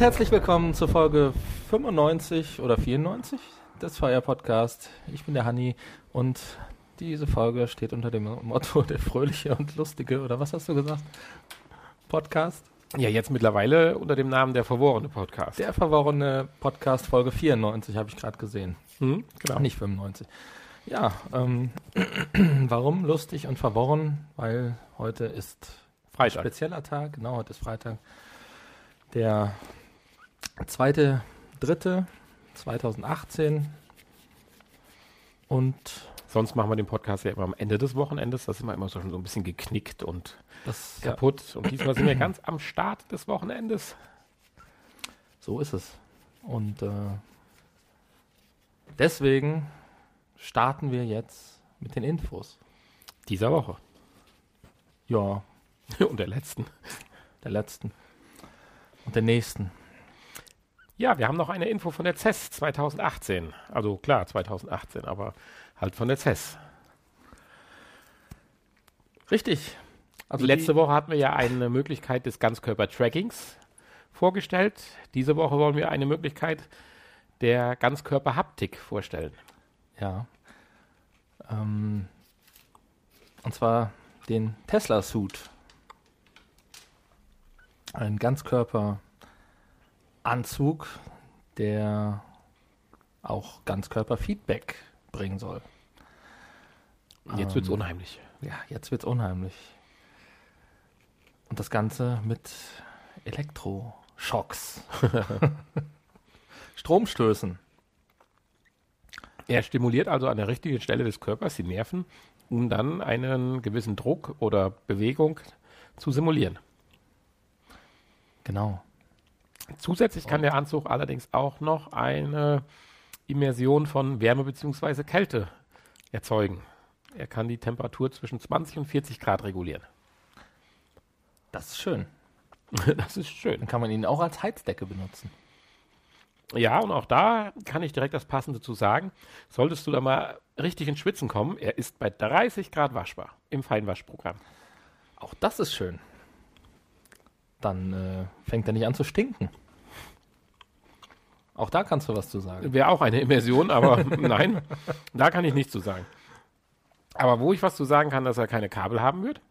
und herzlich willkommen zur Folge 95 oder 94 des Fire Podcast. Ich bin der Hanni und diese Folge steht unter dem Motto der fröhliche und lustige oder was hast du gesagt? Podcast? Ja, jetzt mittlerweile unter dem Namen der verworrene Podcast. Der verworrene Podcast Folge 94 habe ich gerade gesehen. Hm, genau. Nicht 95. Ja, ähm, warum lustig und verworren? Weil heute ist Freitag. ein spezieller Tag. Genau, heute ist Freitag. Der zweite, dritte 2018. Und Sonst machen wir den Podcast ja immer am Ende des Wochenendes. Das ist immer, immer so, schon so ein bisschen geknickt und das kaputt. Ja. Und diesmal sind wir ganz am Start des Wochenendes. So ist es. Und äh, deswegen starten wir jetzt mit den Infos. Dieser Woche. Ja. Und der letzten. Der letzten. Und der nächsten. Ja, wir haben noch eine Info von der CES 2018. Also klar, 2018, aber halt von der CES. Richtig. Also letzte Woche hatten wir ja eine Möglichkeit des Ganzkörper-Trackings vorgestellt. Diese Woche wollen wir eine Möglichkeit der Ganzkörper-Haptik vorstellen. Ja. Ähm, und zwar den Tesla-Suit. Ein Ganzkörperanzug, der auch Ganzkörperfeedback bringen soll. Jetzt wird es ähm, unheimlich. Ja, jetzt wird es unheimlich. Und das Ganze mit Elektroschocks. Stromstößen. Er stimuliert also an der richtigen Stelle des Körpers die Nerven, um dann einen gewissen Druck oder Bewegung zu simulieren. Genau. Zusätzlich kann der Anzug allerdings auch noch eine Immersion von Wärme bzw. Kälte erzeugen. Er kann die Temperatur zwischen 20 und 40 Grad regulieren. Das ist schön. das ist schön. Dann kann man ihn auch als Heizdecke benutzen. Ja, und auch da kann ich direkt das Passende zu sagen. Solltest du da mal richtig ins Schwitzen kommen, er ist bei 30 Grad waschbar im Feinwaschprogramm. Auch das ist schön. Dann äh, fängt er nicht an zu stinken. Auch da kannst du was zu sagen. Wäre auch eine Immersion, aber nein, da kann ich nichts zu sagen. Aber wo ich was zu sagen kann, dass er keine Kabel haben wird.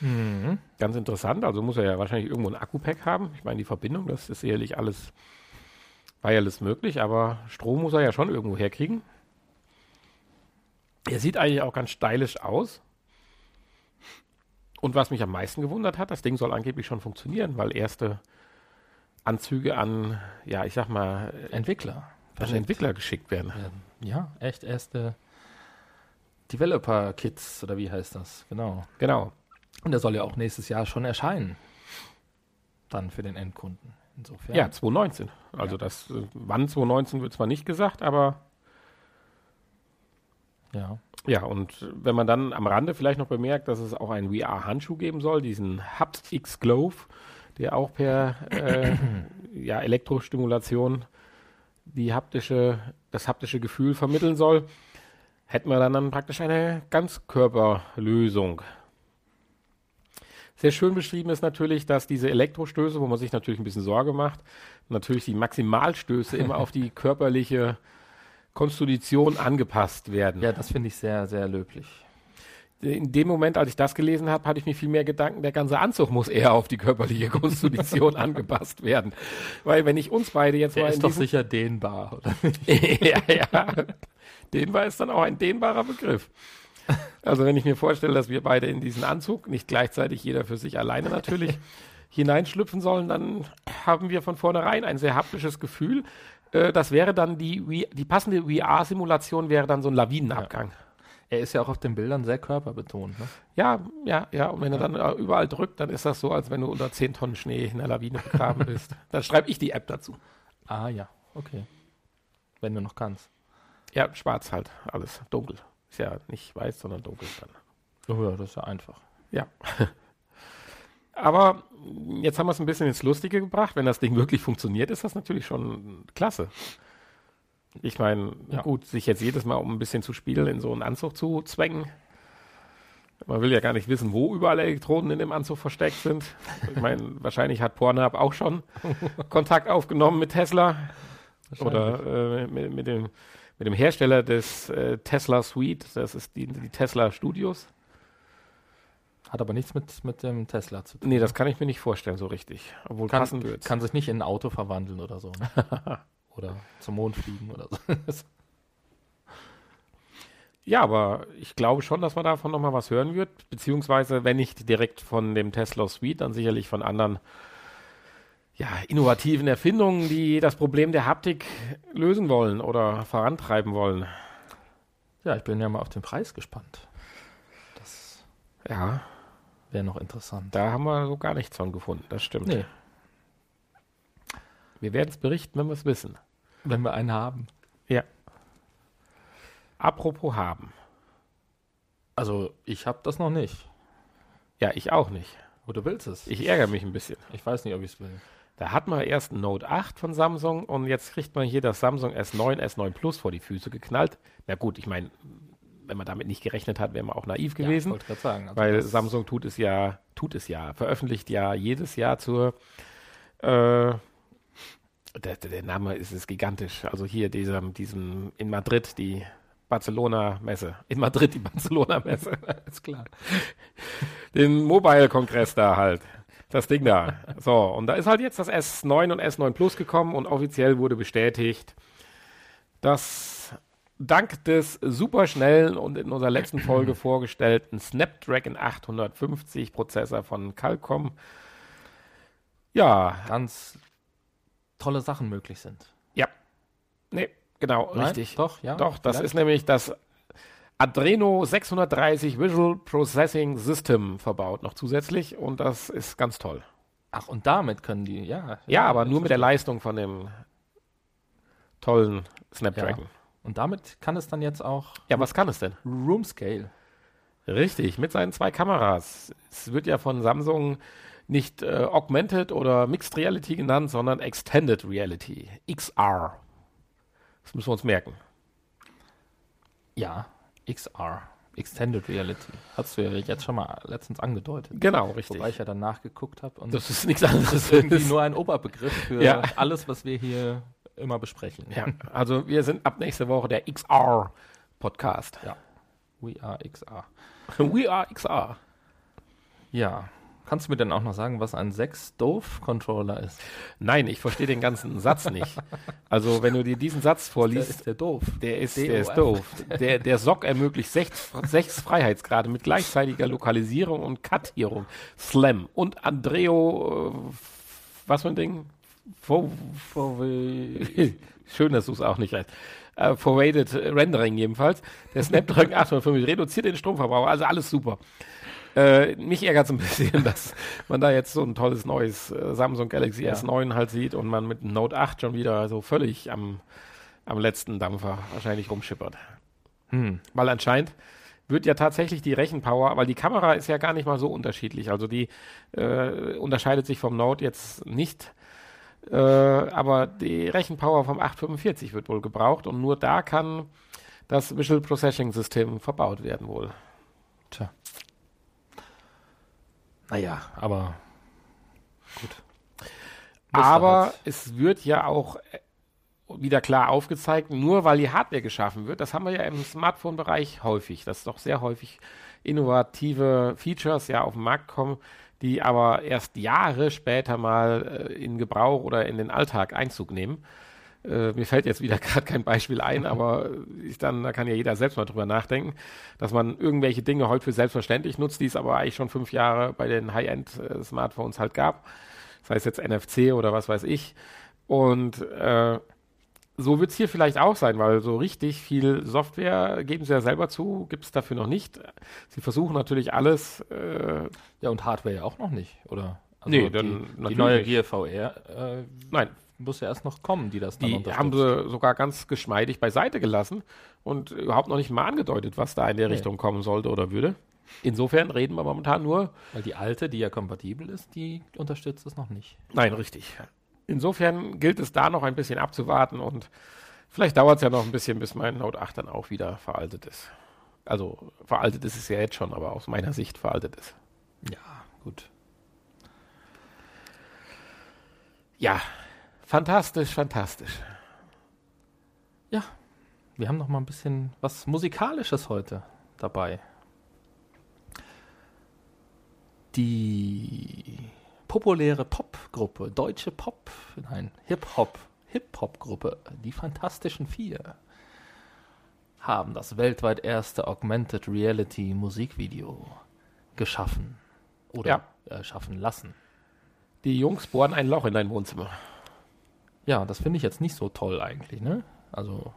Mhm. Ganz interessant. Also muss er ja wahrscheinlich irgendwo ein Akku-Pack haben. Ich meine, die Verbindung, das ist sicherlich alles wireless möglich, aber Strom muss er ja schon irgendwo herkriegen. Er sieht eigentlich auch ganz stylisch aus. Und was mich am meisten gewundert hat, das Ding soll angeblich schon funktionieren, weil erste Anzüge an, ja, ich sag mal, Entwickler. An Entwickler geschickt werden. Ja, echt erste Developer-Kits oder wie heißt das? Genau. Genau. Und der soll ja auch nächstes Jahr schon erscheinen. Dann für den Endkunden. Insofern. Ja, 2019. Also ja. das, äh, wann 2019 wird zwar nicht gesagt, aber ja. Ja, und wenn man dann am Rande vielleicht noch bemerkt, dass es auch einen VR-Handschuh geben soll, diesen X Glove, der auch per äh, ja, Elektrostimulation die haptische, das haptische Gefühl vermitteln soll, hätten wir dann, dann praktisch eine Ganzkörperlösung. Sehr schön beschrieben ist natürlich, dass diese Elektrostöße, wo man sich natürlich ein bisschen Sorge macht, natürlich die Maximalstöße immer auf die körperliche Konstitution angepasst werden. Ja, das finde ich sehr, sehr löblich. In dem Moment, als ich das gelesen habe, hatte ich mir viel mehr Gedanken, der ganze Anzug muss eher auf die körperliche Konstitution angepasst werden. Weil wenn ich uns beide jetzt der mal. ist doch sicher dehnbar, oder? ja, ja. Dehnbar ist dann auch ein dehnbarer Begriff. Also wenn ich mir vorstelle, dass wir beide in diesen Anzug, nicht gleichzeitig jeder für sich alleine natürlich, hineinschlüpfen sollen, dann haben wir von vornherein ein sehr haptisches Gefühl. Äh, das wäre dann die, die passende VR-Simulation wäre dann so ein Lawinenabgang. Ja. Er ist ja auch auf den Bildern sehr körperbetont. Ne? Ja, ja, ja. Und wenn ja. er dann überall drückt, dann ist das so, als wenn du unter 10 Tonnen Schnee in der Lawine begraben bist. Dann schreibe ich die App dazu. Ah ja, okay. Wenn du noch kannst. Ja, schwarz halt, alles dunkel. Ist ja nicht weiß, sondern dunkel dann. Oh ja, das ist ja einfach. Ja. Aber jetzt haben wir es ein bisschen ins Lustige gebracht. Wenn das Ding wirklich funktioniert, ist das natürlich schon klasse. Ich meine, ja. gut, sich jetzt jedes Mal, um ein bisschen zu spielen, in so einen Anzug zu zwängen, Man will ja gar nicht wissen, wo überall Elektroden in dem Anzug versteckt sind. Ich meine, wahrscheinlich hat Pornhub auch schon Kontakt aufgenommen mit Tesla oder äh, mit, mit, dem, mit dem Hersteller des äh, Tesla Suite. Das ist die, die Tesla Studios. Hat aber nichts mit, mit dem Tesla zu tun. Nee, das kann ich mir nicht vorstellen so richtig. Obwohl kann, passen wird's. kann sich nicht in ein Auto verwandeln oder so. Ne? oder zum Mond fliegen oder so. Ja, aber ich glaube schon, dass man davon nochmal was hören wird, beziehungsweise wenn nicht direkt von dem Tesla Suite, dann sicherlich von anderen ja, innovativen Erfindungen, die das Problem der Haptik lösen wollen oder vorantreiben wollen. ja, ich bin ja mal auf den Preis gespannt. Das Ja, wäre noch interessant. da haben wir so gar nichts von gefunden, das stimmt. Nee, Wir werden es berichten, wenn wir es wissen. Wenn wir einen haben. Ja. Apropos haben. Also, ich habe das noch nicht. Ja, ich auch nicht. Oder du willst es? Ich ärgere mich ein bisschen. Ich weiß nicht, ob ich es will. Da hat man erst ein Note 8 von Samsung und jetzt kriegt man hier das Samsung S9, S9 Plus vor die Füße geknallt. Na gut, ich meine, wenn man damit nicht gerechnet hat, wäre man auch naiv Ja, gewesen. ich wollte gerade sagen. Also weil Samsung tut es ja, tut es ja, veröffentlicht ja jedes Jahr zur äh, der, der Name ist, ist gigantisch. Also hier diesem, diesem in Madrid die Barcelona-Messe. In Madrid die Barcelona-Messe. ist klar. Den Mobile-Kongress da halt. Das Ding da. So, und da ist halt jetzt das S9 und S9 Plus gekommen und offiziell wurde bestätigt, dass dank des superschnellen und in unserer letzten Folge vorgestellten Snapdragon 850 Prozessor von Qualcomm, ja, Ganz tolle Sachen möglich sind. ja, nee, genau, Nein? richtig. Doch, ja. Doch, das vielleicht? ist nämlich das Adreno 630 Visual Processing System verbaut noch zusätzlich und das ist ganz toll. Ach, und damit können die, ja. Ja, aber nur mit der. Leistung von dem tollen Snapdragon. Und damit kann es dann jetzt auch Ja, was kann es denn? Room Scale. Richtig, mit seinen zwei Kameras. Es wird ja von Samsung nicht äh, Augmented oder Mixed Reality genannt, sondern Extended Reality, XR. Das müssen wir uns merken. Ja, XR. Extended Reality. Hast du ja jetzt schon mal letztens angedeutet. Genau, richtig. Wobei ich ja dann nachgeguckt habe und das ist nichts anderes. irgendwie nur ein Oberbegriff für Ja. alles, was wir hier immer besprechen. ja, also wir sind ab nächste Woche der XR Podcast. Ja. We are XR. We are XR. Ja. Kannst du mir denn auch noch sagen, was ein 6-Dove-Controller ist? Nein, ich verstehe den ganzen Satz nicht. Also, wenn du dir diesen Satz Der vorliest, ist der doof. Der ist, der ist doof. Der, der SOC ermöglicht sechs, sechs Freiheitsgrade mit gleichzeitiger Lokalisierung und Kartierung. Slam. Und Andreo, äh, was für ein Ding? Schön, dass du es auch nicht weißt. Äh, Forwarded Rendering jedenfalls. Der Snapdragon 850 reduziert den Stromverbrauch. Also alles super. Äh, mich ärgert es ein bisschen, dass man da jetzt so ein tolles neues äh, Samsung Galaxy Ja. S9 halt sieht und man mit dem Note 8 schon wieder so völlig am, am letzten Dampfer wahrscheinlich rumschippert. Hm. Weil anscheinend wird ja tatsächlich die Rechenpower, weil die Kamera ist ja gar nicht mal so unterschiedlich. Also die äh, unterscheidet sich vom Note jetzt nicht. Äh, aber die Rechenpower vom 845 wird wohl gebraucht und nur da kann das Visual Processing System verbaut werden wohl. Tja. Naja, aber gut. Musste Aber halt. es wird ja auch äh, wieder klar aufgezeigt, nur weil die Hardware geschaffen wird, das haben wir ja im Smartphone-Bereich häufig, dass doch sehr häufig innovative Features ja auf den Markt kommen, die aber erst Jahre später mal äh, in Gebrauch oder in den Alltag Einzug nehmen. Äh, mir fällt jetzt wieder gerade kein Beispiel ein, aber ich dann, da kann ja jeder selbst mal drüber nachdenken, dass man irgendwelche Dinge heute für selbstverständlich nutzt, die es aber eigentlich schon fünf Jahre bei den High-End-Smartphones halt gab. Sei es jetzt NFC oder was weiß ich. Und äh, so wird es hier vielleicht auch sein, weil so richtig viel Software, geben sie ja selber zu, gibt es dafür noch nicht. Sie versuchen natürlich alles. Äh, Ja, und Hardware ja auch noch nicht, oder? Also Nee, die, dann die neue. Gear VR äh, nein, muss ja erst noch kommen, die das dann die haben sie sogar ganz geschmeidig beiseite gelassen und überhaupt noch nicht mal angedeutet, was da in der Nee. Richtung kommen sollte oder würde. Insofern reden wir momentan nur. Weil die alte, die ja kompatibel ist, die unterstützt es noch nicht. Nein, richtig. Insofern gilt es da noch ein bisschen abzuwarten und vielleicht dauert es ja noch ein bisschen, bis mein Note 8 dann auch wieder veraltet ist. Also veraltet ist es ja jetzt schon, aber aus meiner Sicht veraltet ist. Ja, gut. Ja, fantastisch, fantastisch. Ja, wir haben noch mal ein bisschen was Musikalisches heute dabei. Die populäre Popgruppe, deutsche Pop, nein, Hip-Hop, Hip-Hop-Gruppe, die Fantastischen Vier, haben das weltweit erste Augmented Reality Musikvideo geschaffen oder äh, schaffen lassen. Die Jungs bohren ein Loch in dein Wohnzimmer. Ja, das finde ich jetzt nicht so toll eigentlich, ne? Also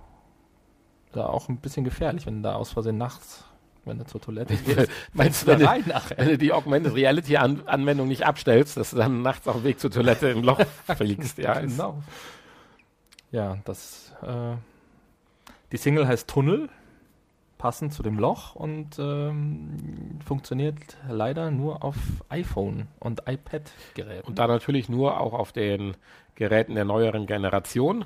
da auch ein bisschen gefährlich, wenn du da aus Versehen nachts, wenn du zur Toilette gehst, Meinst du, wenn du, rein nachher. wenn du die Augmented Reality An Anwendung nicht abstellst, dass du dann nachts auf dem Weg zur Toilette im Loch fliegst? Ja, genau. Ja, das äh, die Single heißt Tunnel, passend zu dem Loch und ähm, funktioniert leider nur auf iPhone und iPad-Geräten. Und da natürlich nur auch auf den Geräten der neueren Generation.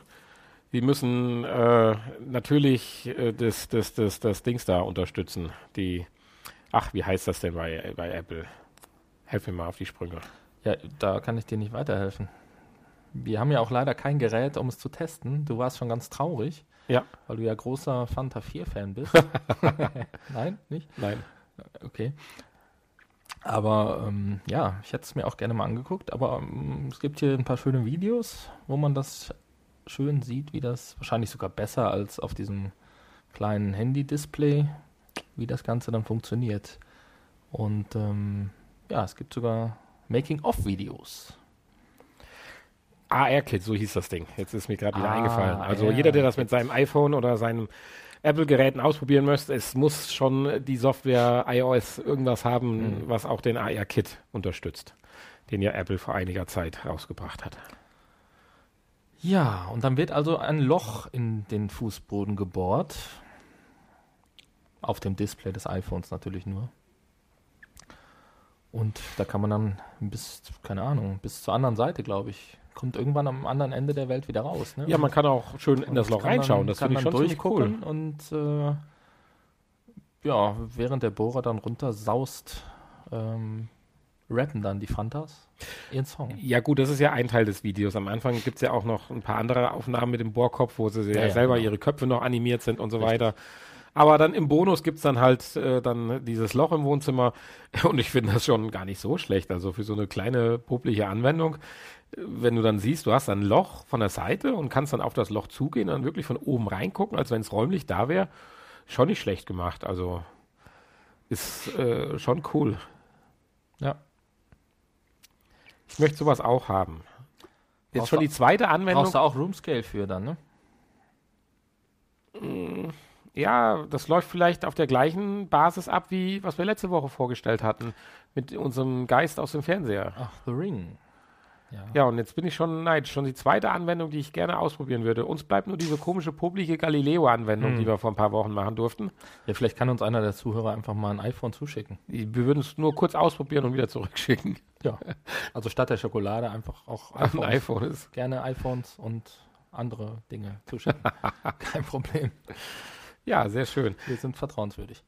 Die müssen äh, natürlich äh, das, das, das, das Dings da unterstützen. Die, ach, wie heißt das denn bei, bei Apple? Helf mir mal auf die Sprünge. Ja, da kann ich dir nicht weiterhelfen. Wir haben ja auch leider kein Gerät, um es zu testen. Du warst schon ganz traurig, Ja. weil du ja großer Fanta 4-Fan bist. Nein, nicht? Nein. Okay. Aber ähm, ja, ich hätte es mir auch gerne mal angeguckt. Aber ähm, es gibt hier ein paar schöne Videos, wo man das schön sieht, wie das wahrscheinlich sogar besser als auf diesem kleinen Handy-Display, wie das Ganze dann funktioniert. Und ähm, ja, es gibt sogar Making-of-Videos. AR-Kit, so hieß das Ding. Jetzt ist mir gerade wieder Ah, eingefallen. Also jeder, der das mit seinem iPhone oder seinem Apple-Geräten ausprobieren möchte, es muss schon die Software iOS irgendwas haben, Mhm. was auch den AR-Kit unterstützt, den ja Apple vor einiger Zeit rausgebracht hat. Ja, und dann wird also ein Loch in den Fußboden gebohrt. Auf dem Display des iPhones natürlich nur. Und da kann man dann bis, keine Ahnung, bis zur anderen Seite, glaube ich, kommt irgendwann am anderen Ende der Welt wieder raus. Ne? Ja, man kann auch schön in das Loch reinschauen. Dann, Das kann finde ich schon ziemlich cool. durchgucken und äh, ja, während der Bohrer dann runter saust, ähm, rappen dann die Fantas ihren Song. Ja gut, das ist ja ein Teil des Videos. Am Anfang gibt es ja auch noch ein paar andere Aufnahmen mit dem Bohrkopf, wo sie Ja, ja, selber genau. ihre Köpfe noch animiert sind und so Richtig. weiter. Aber dann im Bonus gibt es dann halt äh, dann dieses Loch im Wohnzimmer und ich finde das schon gar nicht so schlecht. Also für so eine kleine publische Anwendung, wenn du dann siehst, du hast ein Loch von der Seite und kannst dann auf das Loch zugehen und dann wirklich von oben reingucken, als wenn es räumlich da wäre, schon nicht schlecht gemacht. Also ist äh, schon cool. Ja. Ich möchte sowas auch haben. Jetzt Brauchst schon die zweite Anwendung. Brauchst du auch Roomscale für dann, ne? Ja, das läuft vielleicht auf der gleichen Basis ab, wie was wir letzte Woche vorgestellt hatten, mit unserem Geist aus dem Fernseher. Ach, The Ring. Ja. Ja, und jetzt bin ich schon neidisch. Schon die zweite Anwendung, die ich gerne ausprobieren würde. Uns bleibt nur diese komische publike Galileo-Anwendung, Hm. die wir vor ein paar Wochen machen durften. ja, vielleicht kann uns einer der Zuhörer einfach mal ein iPhone zuschicken. Wir würden es nur kurz ausprobieren und wieder zurückschicken. Ja. Also statt der Schokolade einfach auch Ein iPhones. iPhone ist. Gerne iPhones und andere Dinge zuschicken. Kein Problem. Ja, sehr schön. Wir sind vertrauenswürdig.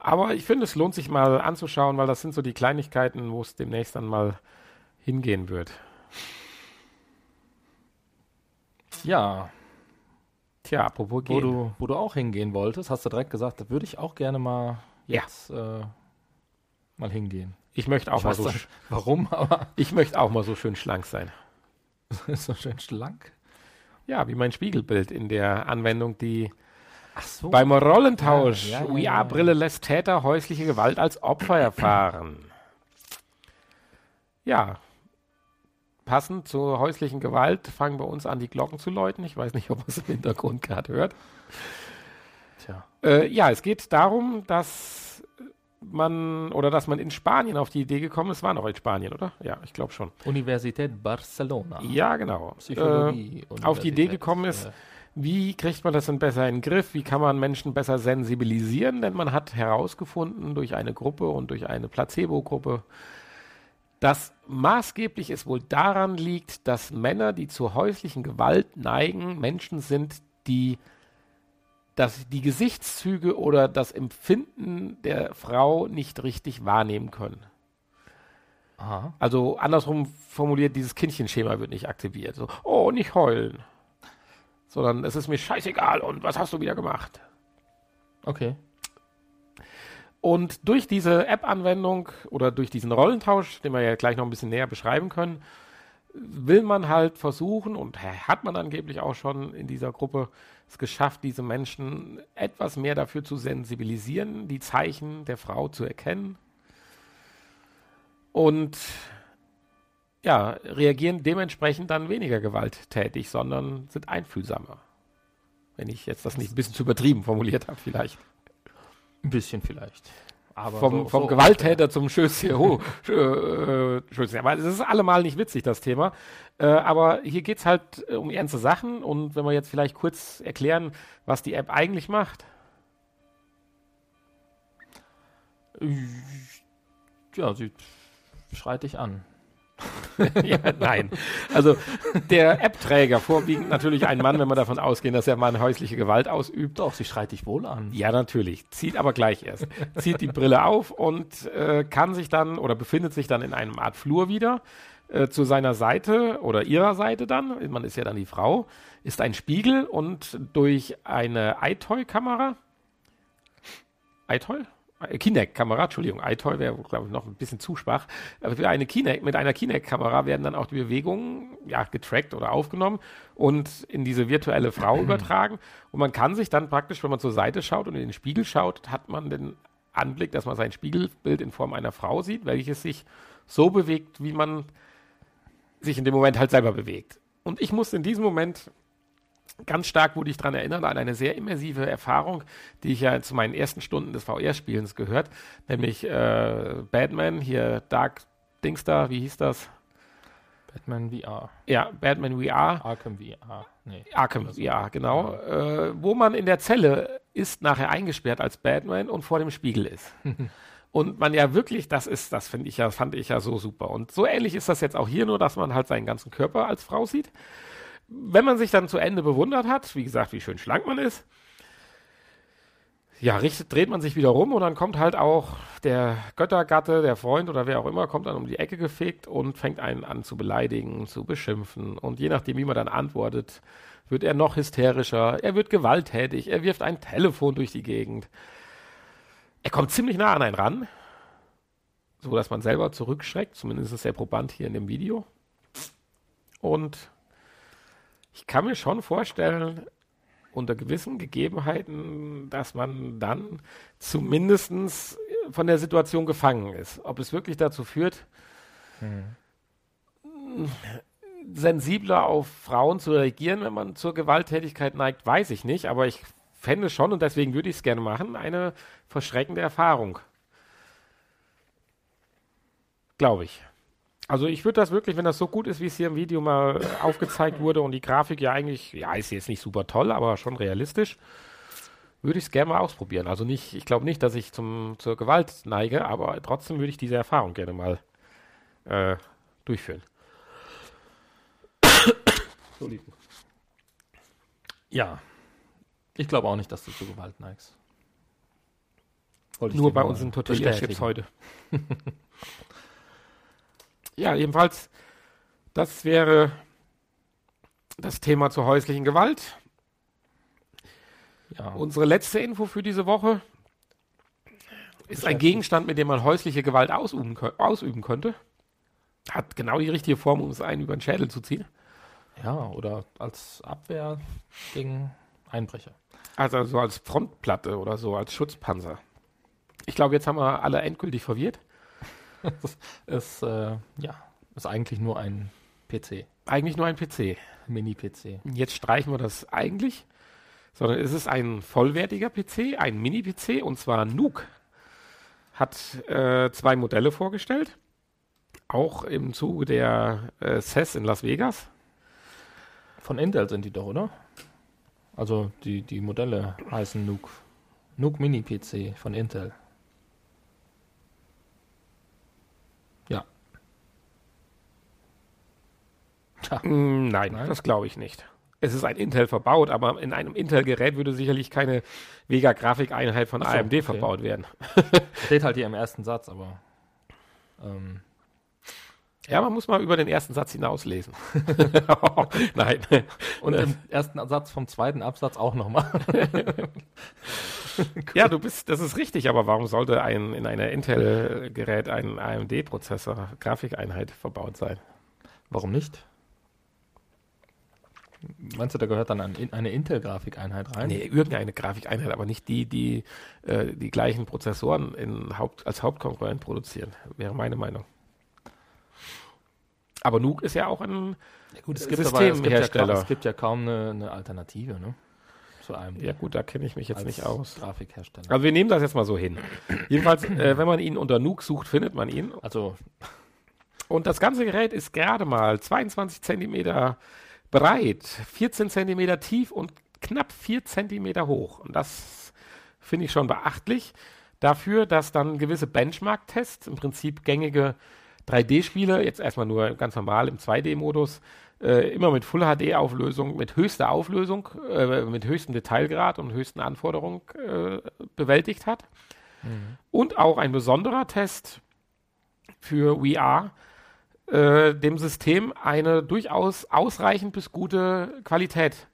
Aber ich finde, es lohnt sich mal anzuschauen, weil das sind so die Kleinigkeiten, wo es demnächst dann mal hingehen wird. Ja, Tja, apropos wo gehen. du, wo du auch hingehen wolltest, hast du direkt gesagt, da würde ich auch gerne mal Ja. jetzt äh, mal hingehen. Ich möchte auch Ich mal so, dann warum, aber ich möchte auch mal so schön schlank sein. so schön schlank. Ja, wie mein Spiegelbild in der Anwendung, die Ach so. beim Rollentausch Ja, ja, ja, ja, VR-Brille lässt Täter häusliche Gewalt als Opfer erfahren. Ja. Passend zur häuslichen Gewalt fangen bei uns an, die Glocken zu läuten. Ich weiß nicht, ob man es im Hintergrund gerade hört. Tja. Äh, ja, es geht darum, dass man oder dass man in Spanien auf die Idee gekommen ist, war noch in Spanien, oder? Ja, ich glaube schon. Universität Barcelona. Ja, genau. Äh, Psychologie. auf die Idee gekommen ist, äh, Wie kriegt man das denn besser in den Griff? Wie kann man Menschen besser sensibilisieren? Denn man hat herausgefunden durch eine Gruppe und durch eine Placebo-Gruppe, dass maßgeblich es wohl daran liegt, dass Männer, die zur häuslichen Gewalt neigen, Menschen sind, die dass die Gesichtszüge oder das Empfinden der Frau nicht richtig wahrnehmen können. Aha. Also andersrum formuliert, dieses Kindchenschema wird nicht aktiviert. So, oh, nicht heulen. Sondern es ist mir scheißegal und was hast du wieder gemacht? Okay. Und durch diese App-Anwendung oder durch diesen Rollentausch, den wir ja gleich noch ein bisschen näher beschreiben können, will man halt versuchen und hat man angeblich auch schon in dieser Gruppe es geschafft, diese Menschen etwas mehr dafür zu sensibilisieren, die Zeichen der Frau zu erkennen und ja, reagieren dementsprechend dann weniger gewalttätig, sondern sind einfühlsamer. Wenn ich jetzt das nicht ein bisschen zu übertrieben formuliert habe, vielleicht. Ein bisschen vielleicht. Aber vom, so, vom so Gewalttäter zum Schößchen. Oh, Schö- äh. Aber es ist allemal nicht witzig, das Thema. Äh, aber hier geht es halt äh, um ernste Sachen. Und wenn wir jetzt vielleicht kurz erklären, was die App eigentlich macht. Ja, sie schreit dich an. ja, nein. Also der App-Träger, vorwiegend natürlich ein Mann, wenn wir davon ausgehen, dass der Mann häusliche Gewalt ausübt. Doch, sie schreit dich wohl an. Ja, natürlich. Zieht aber gleich erst. Zieht die Brille auf und äh, kann sich dann oder befindet sich dann in einem Art Flur wieder. Äh, zu seiner Seite oder ihrer Seite dann, man ist ja dann die Frau, ist ein Spiegel und durch eine iToy-Kamera, iToy? Kinect-Kamera, Entschuldigung, iToy wäre, glaube ich, noch ein bisschen zu schwach. Aber für eine Kinect, mit einer Kinect-Kamera werden dann auch die Bewegungen ja, getrackt oder aufgenommen und in diese virtuelle Frau übertragen. Und man kann sich dann praktisch, wenn man zur Seite schaut und in den Spiegel schaut, hat man den Anblick, dass man sein Spiegelbild in Form einer Frau sieht, welches sich so bewegt, wie man sich in dem Moment halt selber bewegt. Und ich musste in diesem Moment ganz stark wurde ich daran erinnert an eine sehr immersive Erfahrung, die ich ja zu meinen ersten Stunden des VR-Spielens gehört, nämlich äh, Batman, hier Dark Dingster, wie hieß das? Batman VR. Ja, Batman VR, Arkham VR. Nee. Arkham so. VR, genau, Äh, wo man in der Zelle ist nachher eingesperrt als Batman und vor dem Spiegel ist. Und man ja wirklich, das ist, das finde ich ja, fand ich ja so super. Und so ähnlich ist das jetzt auch hier, nur dass man halt seinen ganzen Körper als Frau sieht. Wenn man sich dann zu Ende bewundert hat, wie gesagt, wie schön schlank man ist, ja, richtet, dreht man sich wieder rum und dann kommt halt auch der Göttergatte, der Freund oder wer auch immer, kommt dann um die Ecke gefegt und fängt einen an zu beleidigen, zu beschimpfen. Und je nachdem, wie man dann antwortet, wird er noch hysterischer, er wird gewalttätig, er wirft ein Telefon durch die Gegend. Er kommt ziemlich nah an einen ran, so dass man selber zurückschreckt, zumindest ist der Proband hier in dem Video. Und ich kann mir schon vorstellen, unter gewissen Gegebenheiten, dass man dann zumindest von der Situation gefangen ist. Ob es wirklich dazu führt, sensibler auf Frauen zu reagieren, wenn man zur Gewalttätigkeit neigt, weiß ich nicht, aber ich fände schon, und deswegen würde ich es gerne machen, eine verschreckende Erfahrung. Glaube ich. Also ich würde das wirklich, wenn das so gut ist, wie es hier im Video mal äh, aufgezeigt wurde und die Grafik ja eigentlich, ja, ist jetzt nicht super toll, aber schon realistisch, würde ich es gerne mal ausprobieren. Also nicht, ich glaube nicht, dass ich zum, zur Gewalt neige, aber trotzdem würde ich diese Erfahrung gerne mal äh, durchführen. Ja. Ich glaube auch nicht, dass du zu Gewalt neigst. Nur bei unseren. Tortilla-Chips heute. ja, jedenfalls, das wäre das Thema zur häuslichen Gewalt. Ja. Unsere letzte Info für diese Woche ist ein Gegenstand, mit dem man häusliche Gewalt ausüben, ausüben könnte. Hat genau die richtige Form, um es einen über den Schädel zu ziehen. ja, oder als Abwehr gegen Einbrecher. Also so als Frontplatte oder so, als Schutzpanzer. Ich glaube, jetzt haben wir alle endgültig verwirrt. Ist, äh, ja, ist eigentlich nur ein PC. Eigentlich nur ein PC. Mini-PC. Jetzt streichen wir das eigentlich, sondern es ist ein vollwertiger PC, ein Mini-PC, und zwar Nuke. Hat äh, zwei Modelle vorgestellt, auch im Zuge der äh, CES in Las Vegas. Von Intel sind die doch, oder? Also die, die Modelle heißen Nuke. Nuke Mini-PC von Intel. Ja. Tja, Mm, nein, Nein? das glaube ich nicht. es ist ein Intel verbaut, aber in einem Intel-Gerät würde sicherlich keine Vega-Grafikeinheit von so, AMD okay. verbaut werden. Steht halt hier im ersten Satz, aber. Ähm, Ja, man muss mal über den ersten Satz hinauslesen. Nein. und im ersten Satz vom zweiten Absatz auch nochmal. Ja, du bist, das ist richtig, aber warum sollte ein in einer Intel-Gerät ein AMD-Prozessor, Grafikeinheit verbaut sein? Warum nicht? Meinst du, da gehört dann ein, eine Intel-Grafikeinheit rein? Nee, irgendeine Grafikeinheit, aber nicht die, die äh, die gleichen Prozessoren in Haupt, als Hauptkonkurrent produzieren, wäre meine Meinung. Aber Nuke ist ja auch ein, Ja, gut, es gibt, aber, es, gibt ja, Systemhersteller. kaum- es gibt ja kaum eine, eine Alternative, ne? Zu AMD. ja gut, da kenne ich mich jetzt nicht aus. Grafikhersteller. Also wir nehmen das jetzt mal so hin. Jedenfalls, äh, wenn man ihn unter Nuke sucht, findet man ihn. Also, Und das ganze Gerät ist gerade mal 22 Zentimeter breit, 14 Zentimeter tief und knapp 4 Zentimeter hoch. Und das finde ich schon beachtlich. Dafür, dass dann gewisse Benchmark-Tests, im Prinzip gängige 3D-Spiele, jetzt erstmal nur ganz normal im 2D-Modus, äh, immer mit Full-HD-Auflösung, mit höchster Auflösung, äh, mit höchstem Detailgrad und höchsten Anforderungen äh, bewältigt hat. Und auch ein besonderer Test für VR, äh, dem System eine durchaus ausreichend bis gute Qualität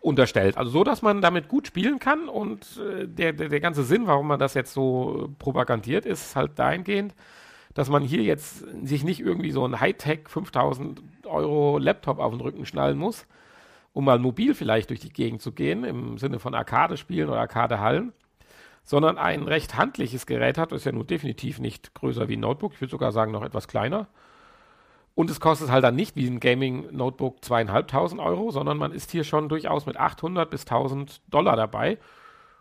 unterstellt. Also so, dass man damit gut spielen kann und äh, der, der, der ganze Sinn, warum man das jetzt so propagandiert, ist halt dahingehend, dass man hier jetzt sich nicht irgendwie so ein Hightech 5000 Euro Laptop auf den Rücken schnallen muss, um mal mobil vielleicht durch die Gegend zu gehen, im Sinne von Arcade-Spielen oder Arcade-Hallen, sondern ein recht handliches Gerät hat, ist ja nun definitiv nicht größer wie ein Notebook, ich würde sogar sagen noch etwas kleiner. Und es kostet halt dann nicht wie ein Gaming-Notebook zweieinhalbtausend Euro, sondern man ist hier schon durchaus mit 800 bis 1000 Dollar dabei.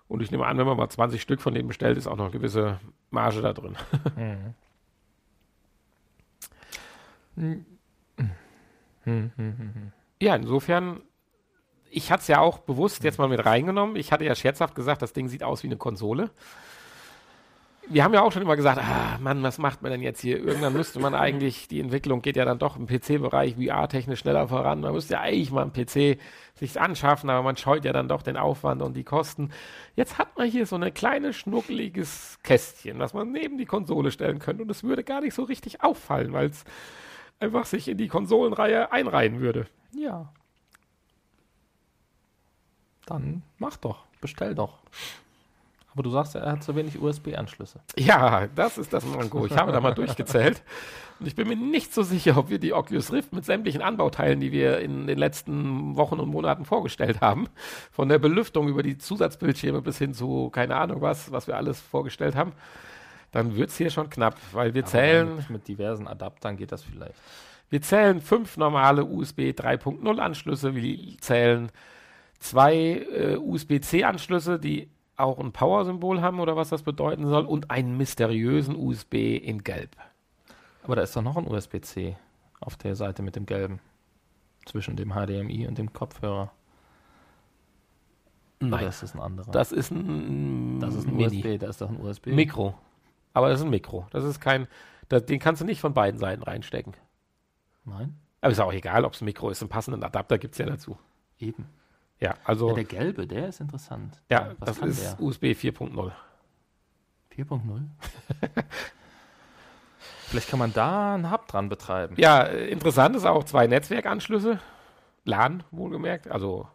Und ich nehme an, wenn man mal 20 Stück von dem bestellt, ist auch noch eine gewisse Marge da drin. Ja, insofern, ich hatte es ja auch bewusst jetzt mal mit reingenommen. Ich hatte ja scherzhaft gesagt, das Ding sieht aus wie eine Konsole. Wir haben ja auch schon immer gesagt, ah, Mann, was macht man denn jetzt hier? Irgendwann müsste man eigentlich, die Entwicklung geht ja dann doch im PC-Bereich VR-technisch schneller voran. Man müsste ja eigentlich mal einen PC sich anschaffen, aber man scheut ja dann doch den Aufwand und die Kosten. Jetzt hat man hier so ein kleines, schnuckeliges Kästchen, was man neben die Konsole stellen könnte und es würde gar nicht so richtig auffallen, weil es einfach sich in die Konsolenreihe einreihen würde. ja. Dann mach doch. Bestell doch. Aber du sagst, er hat zu wenig USB-Anschlüsse. Ja, das ist das Manko. Ich habe da mal durchgezählt und ich bin mir nicht so sicher, ob wir die Oculus Rift mit sämtlichen Anbauteilen, die wir in den letzten Wochen und Monaten vorgestellt haben, von der Belüftung über die Zusatzbildschirme bis hin zu keine Ahnung was, was wir alles vorgestellt haben, dann wird es hier schon knapp, weil wir zählen, Mit, mit diversen Adaptern geht das vielleicht. wir zählen fünf normale USB 3.0 Anschlüsse, wir zählen zwei äh, USB-C-Anschlüsse, die auch ein Power-Symbol haben oder was das bedeuten soll und einen mysteriösen USB in Gelb. Aber da ist doch noch ein USB-C auf der Seite mit dem gelben. Zwischen dem HDMI und dem Kopfhörer. Oder ist das ein anderer? Das ist ein, Das ist ein Mini. USB, da ist doch ein USB. Mikro. Aber das ist ein Mikro. Das ist kein, das, den kannst du nicht von beiden Seiten reinstecken. Nein? Aber ist auch egal, ob es ein Mikro ist. Einen passenden Adapter gibt es ja dazu. Eben. Ja, also, Ja, der gelbe, der ist interessant. ja, was das kann ist der? USB 4.0. 4.0? Vielleicht kann man da einen Hub dran betreiben. Ja, interessant ist auch zwei Netzwerkanschlüsse. LAN, wohlgemerkt, also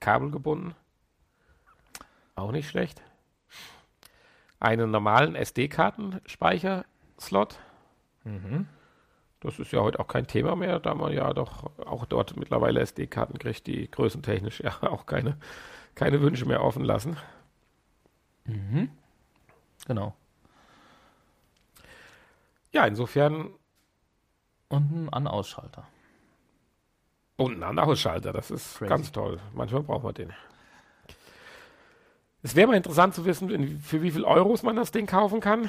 kabelgebunden. Auch nicht schlecht. Einen normalen SD-Kartenspeicher-Slot. Mhm. Das ist ja heute auch kein Thema mehr, da man ja doch auch dort mittlerweile SD-Karten kriegt, die größentechnisch ja auch keine, keine Wünsche mehr offen lassen. Mhm. Genau. Ja, insofern Und ein An-Ausschalter. Und ein Ausschalter, das ist Crazy. ganz toll. Manchmal braucht man den. Es wäre mal interessant zu wissen, für wie viel Euros man das Ding kaufen kann.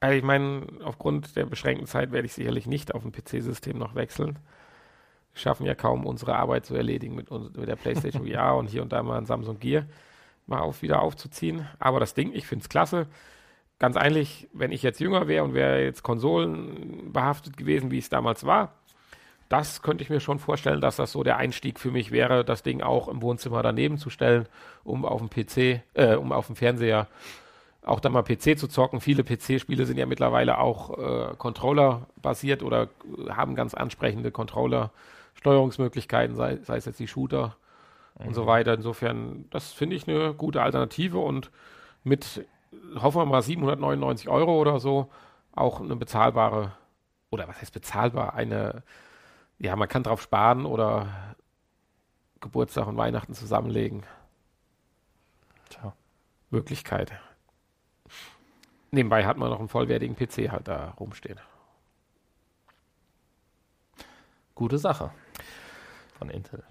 Also ich meine, aufgrund der beschränkten Zeit werde ich sicherlich nicht auf ein PC-System noch wechseln. Wir schaffen ja kaum unsere Arbeit zu erledigen mit, uns, mit der PlayStation VR und hier und da mal ein Samsung Gear mal auf, wieder aufzuziehen. Aber das Ding, ich finde es klasse. ganz eigentlich, wenn ich jetzt jünger wäre und wäre jetzt Konsolen behaftet gewesen, wie es damals war, das könnte ich mir schon vorstellen, dass das so der Einstieg für mich wäre, das Ding auch im Wohnzimmer daneben zu stellen, um auf dem PC, äh, um auf dem Fernseher auch da mal PC zu zocken. Viele PC-Spiele sind ja mittlerweile auch äh, Controller-basiert oder haben ganz ansprechende Controller-Steuerungsmöglichkeiten, sei, sei, es jetzt die Shooter mhm. und so mhm. weiter. Insofern, das finde ich eine gute Alternative und mit, hoffen wir mal, 799 Euro oder so auch eine bezahlbare, oder was heißt bezahlbar, eine ja, man kann drauf sparen oder Geburtstag und Weihnachten zusammenlegen. Tja. Möglichkeit. Nebenbei hat man noch einen vollwertigen PC halt da rumstehen. Gute Sache von Intel.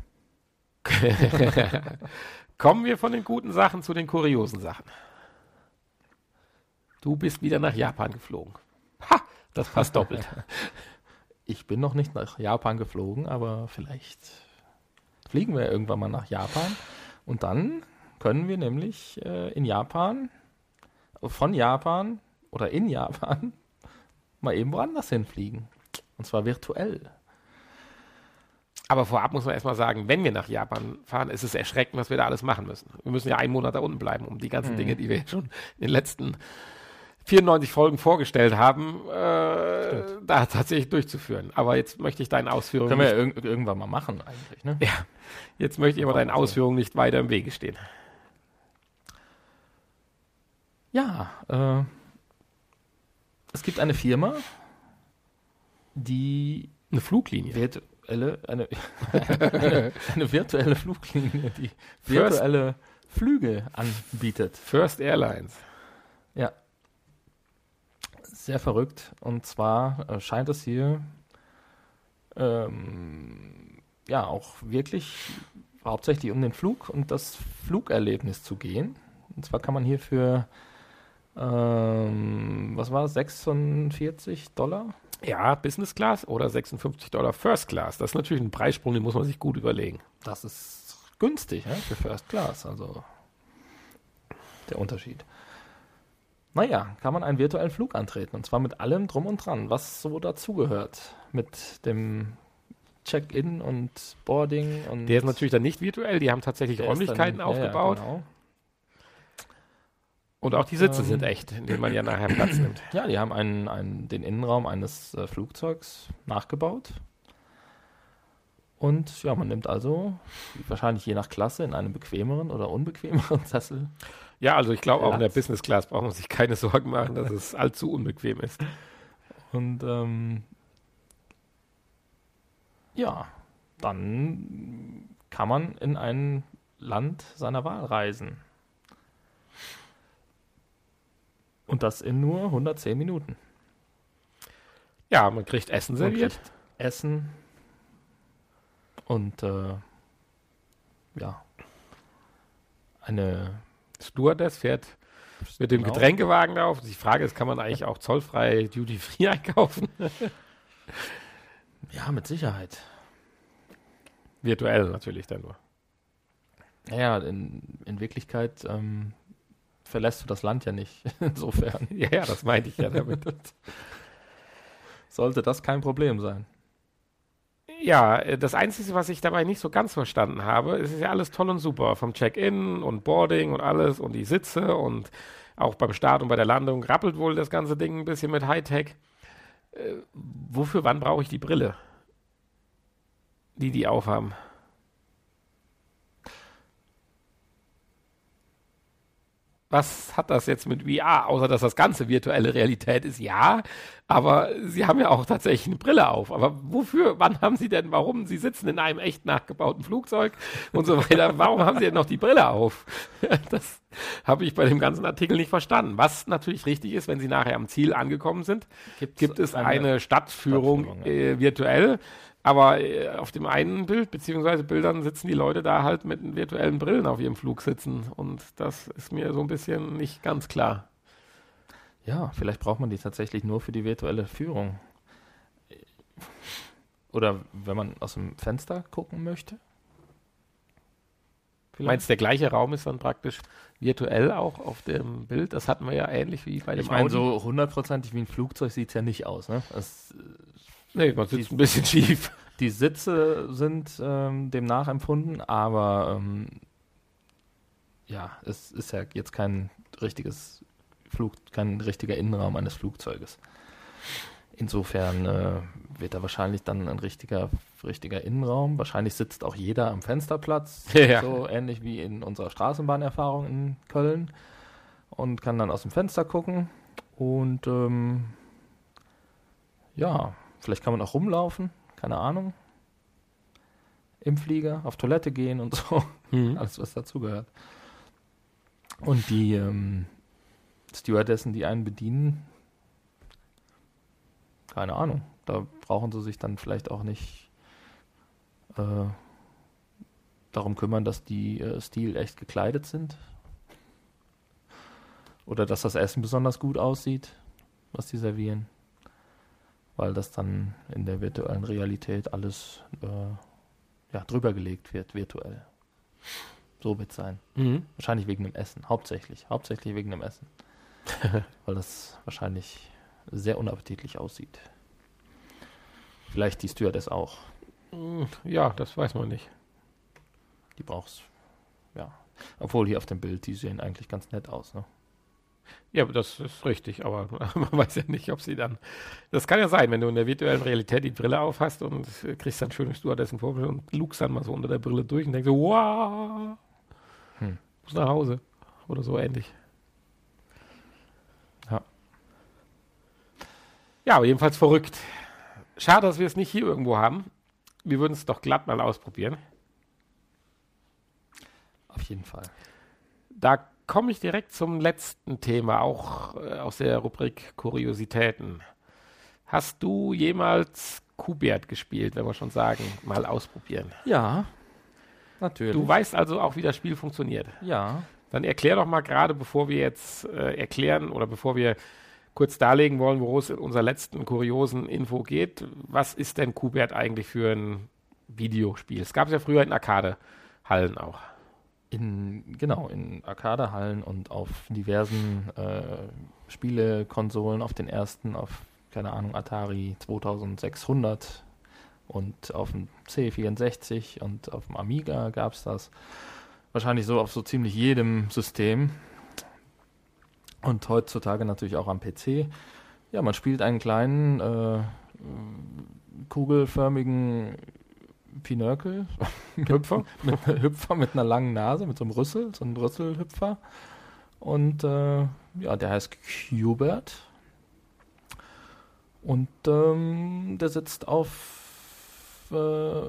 Kommen wir von den guten Sachen zu den kuriosen Sachen. Du bist wieder nach Japan geflogen. Ha, das passt doppelt. Ich bin noch nicht nach Japan geflogen, aber vielleicht fliegen wir irgendwann mal nach Japan. Und dann können wir nämlich äh, in Japan, von Japan oder in Japan mal eben woanders hinfliegen. Und zwar virtuell. Aber vorab muss man erstmal sagen, wenn wir nach Japan fahren, ist es erschreckend, was wir da alles machen müssen. Wir müssen ja einen Monat da unten bleiben, um die ganzen mhm. Dinge, die wir schon in den letzten 94 Folgen vorgestellt haben, äh, da tatsächlich durchzuführen. Aber jetzt möchte ich deine Ausführungen. Können wir ja irg irgendwann mal machen, eigentlich, ne? Ja. Jetzt möchte ich aber deinen Ausführungen nicht weiter im Wege stehen. Ja, äh, es gibt eine Firma, die. Eine Fluglinie. Virtuelle, eine, eine, eine virtuelle Fluglinie, die virtuelle First, Flüge anbietet. First Airlines. Ja, sehr verrückt. Und zwar äh, scheint es hier ähm, ja auch wirklich hauptsächlich um den Flug und das Flugerlebnis zu gehen. Und zwar kann man hier für ähm, was war es, 46 Dollar? Ja, Business Class oder 56 Dollar First Class. Das ist natürlich ein Preissprung, den muss man sich gut überlegen. Das ist günstig ne, für First Class, also der Unterschied. Naja, kann man einen virtuellen Flug antreten. Und zwar mit allem drum und dran, was so dazugehört. Mit dem Check-in und Boarding und. Der ist natürlich dann nicht virtuell, die haben tatsächlich Räumlichkeiten dann, aufgebaut. Ja, ja, genau. Und auch die Sitze ähm, sind echt, in denen man ja nachher Platz nimmt. Ja, die haben einen, einen, den Innenraum eines äh, Flugzeugs nachgebaut. Und ja, man nimmt also wahrscheinlich je nach Klasse in einem bequemeren oder unbequemeren Sessel ja, also ich glaube auch in der Business Class braucht man sich keine Sorgen machen, dass es allzu unbequem ist. Und ähm, ja, dann kann man in ein Land seiner Wahl reisen. Und das in nur 110 Minuten. Ja, man kriegt Essen serviert. Essen und äh, ja, eine Stewardess fährt mit dem genau. Getränkewagen drauf. Die Frage ist, kann man eigentlich auch zollfrei Duty-Free einkaufen? ja, mit Sicherheit. Virtuell natürlich dann nur. Naja, in, in Wirklichkeit ähm, verlässt du das Land ja nicht. Insofern. ja, ja, das meinte ich ja damit. Sollte das kein Problem sein. Ja, äh, das Einzige, was ich dabei nicht so ganz verstanden habe, es ist ja alles toll und super. Vom Check-in und Boarding und alles und die Sitze und auch beim Start und bei der Landung rappelt wohl das ganze Ding ein bisschen mit Hightech. Äh, wofür, wann brauche ich die Brille? Die die aufhaben. Was hat das jetzt mit VR, außer dass das Ganze virtuelle Realität ist? Ja, aber sie haben ja auch tatsächlich eine Brille auf. Aber wofür, wann haben sie denn, warum? Sie sitzen in einem echt nachgebauten Flugzeug und so weiter. Warum haben sie denn noch die Brille auf? Das habe ich bei dem ganzen Artikel nicht verstanden. Was natürlich richtig ist, wenn sie nachher am Ziel angekommen sind, Gibt's gibt es eine, eine Stadtführung, Stadtführung ja. äh, virtuell. Aber äh, auf dem einen Bild, beziehungsweise Bildern, sitzen die Leute da halt mit virtuellen Brillen auf ihrem Flug sitzen. Und das ist mir so ein bisschen nicht ganz klar. Ja, vielleicht braucht man die tatsächlich nur für die virtuelle Führung. Oder wenn man aus dem Fenster gucken möchte. Vielleicht. Meinst der gleiche Raum ist dann praktisch virtuell auch auf dem Bild? Das hatten wir ja ähnlich wie bei dem Ich meine, so hundertprozentig wie ein Flugzeug sieht es ja nicht aus. Ne? Das, nee, man sitzt die, ein bisschen schief. Die Sitze sind ähm, dem nachempfunden, aber ähm, ja, es ist ja jetzt kein richtiges Flug, kein richtiger Innenraum eines Flugzeuges. Insofern äh, wird da wahrscheinlich dann ein richtiger, richtiger Innenraum. Wahrscheinlich sitzt auch jeder am Fensterplatz, ja. so ähnlich wie in unserer Straßenbahnerfahrung in Köln und kann dann aus dem Fenster gucken. Und ähm, ja, vielleicht kann man auch rumlaufen, keine Ahnung. Im Flieger, auf Toilette gehen und so. Mhm. Alles, was dazugehört. Und die ähm, Stewardessen, die einen bedienen, keine Ahnung. Da brauchen sie sich dann vielleicht auch nicht äh, darum kümmern, dass die äh, Stil echt gekleidet sind. Oder dass das Essen besonders gut aussieht, was die servieren. Weil das dann in der virtuellen Realität alles äh, ja, drüber gelegt wird, virtuell. So wird es sein. Mhm. Wahrscheinlich wegen dem Essen, hauptsächlich. Hauptsächlich wegen dem Essen. Weil das wahrscheinlich sehr unappetitlich aussieht. Vielleicht die Stewardess auch. Hm, ja, das weiß man nicht. Die brauchst ja. Obwohl hier auf dem Bild, die sehen eigentlich ganz nett aus, ne? Ja, das ist richtig, aber man weiß ja nicht, ob sie dann. Das kann ja sein, wenn du in der virtuellen Realität die Brille aufhast und kriegst dann schöne Stewardessen vor und lugst dann mal so unter der Brille durch und denkst so, wow, hm. muss nach Hause. Oder so ähnlich. Ja, aber jedenfalls verrückt. Schade, dass wir es nicht hier irgendwo haben. Wir würden es doch glatt mal ausprobieren. Auf jeden Fall. Da komme ich direkt zum letzten Thema, auch äh, aus der Rubrik Kuriositäten. Hast du jemals Kubert gespielt, wenn wir schon sagen, mal ausprobieren? Ja, natürlich. Du weißt also auch, wie das Spiel funktioniert. Ja. Dann erklär doch mal gerade, bevor wir jetzt äh, erklären oder bevor wir kurz darlegen wollen, worum es in unserer letzten kuriosen Info geht. Was ist denn Kubert eigentlich für ein Videospiel? Es gab es ja früher in Arcade-Hallen auch. In, genau, in Arcade-Hallen und auf diversen äh, Spielekonsolen, auf den ersten, auf, keine Ahnung, Atari 2600 und auf dem C64 und auf dem Amiga gab es das. Wahrscheinlich so auf so ziemlich jedem System. Und heutzutage natürlich auch am PC. Ja, man spielt einen kleinen äh, kugelförmigen Pinökel. Hüpfer. mit, Hüpfer mit einer langen Nase, mit so einem Rüssel, so einem Rüsselhüpfer. Und äh, ja, der heißt Qbert. Und ähm, der sitzt auf äh,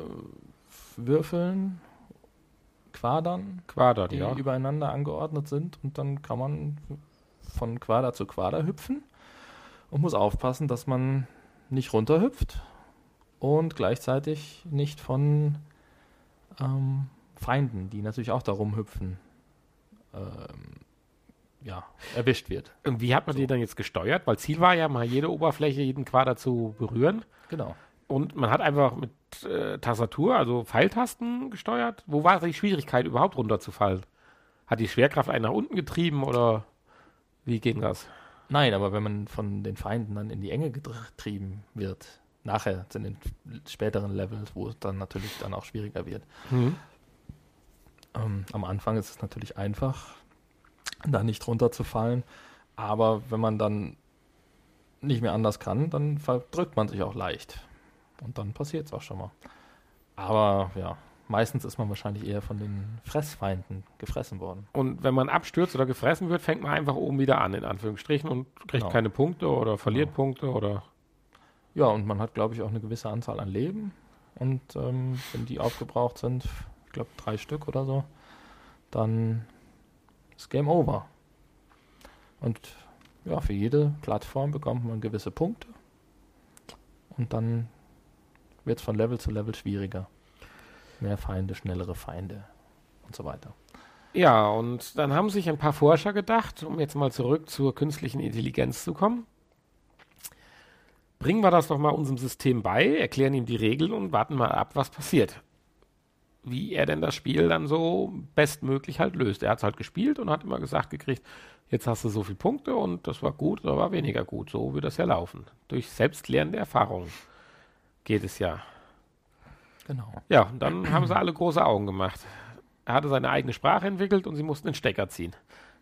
Würfeln, Quadern, Quadern die ja. übereinander angeordnet sind. Und dann kann man von Quader zu Quader hüpfen und muss aufpassen, dass man nicht runterhüpft und gleichzeitig nicht von ähm, Feinden, die natürlich auch darum hüpfen, ähm, ja, erwischt wird. Und wie hat man so. die dann jetzt gesteuert? Weil Ziel war ja mal jede Oberfläche, jeden Quader zu berühren. Genau. Und man hat einfach mit äh, Tastatur, also Pfeiltasten gesteuert. Wo war die Schwierigkeit, überhaupt runterzufallen? Hat die Schwerkraft einen nach unten getrieben oder? Wie ging das? Nein, aber wenn man von den Feinden dann in die Enge getrieben wird, nachher in den späteren Levels, wo es dann natürlich dann auch schwieriger wird. Mhm. Ähm, am Anfang ist es natürlich einfach, da nicht runterzufallen, aber wenn man dann nicht mehr anders kann, dann verdrückt man sich auch leicht. Und dann passiert es auch schon mal. Aber ja, Meistens ist man wahrscheinlich eher von den Fressfeinden gefressen worden. Und wenn man abstürzt oder gefressen wird, fängt man einfach oben wieder an, in Anführungsstrichen, und kriegt genau. keine Punkte oder verliert genau. Punkte oder. Ja, und man hat, glaube ich, auch eine gewisse Anzahl an Leben. Und ähm, wenn die aufgebraucht sind, ich glaube drei Stück oder so, dann ist Game Over. Und ja, für jede Plattform bekommt man gewisse Punkte. Und dann wird es von Level zu Level schwieriger. Mehr Feinde, schnellere Feinde und so weiter. Ja, und dann haben sich ein paar Forscher gedacht, um jetzt mal zurück zur künstlichen Intelligenz zu kommen. Bringen wir das doch mal unserem System bei, erklären ihm die Regeln und warten mal ab, was passiert. wie er denn das Spiel dann so bestmöglich halt löst. Er hat es halt gespielt und hat immer gesagt gekriegt, jetzt hast du so viele Punkte und das war gut oder war weniger gut. So wird das ja laufen. Durch selbstlernende Erfahrungen geht es ja. Genau. Ja, und dann haben sie alle große Augen gemacht. Er hatte seine eigene Sprache entwickelt und sie mussten den Stecker ziehen.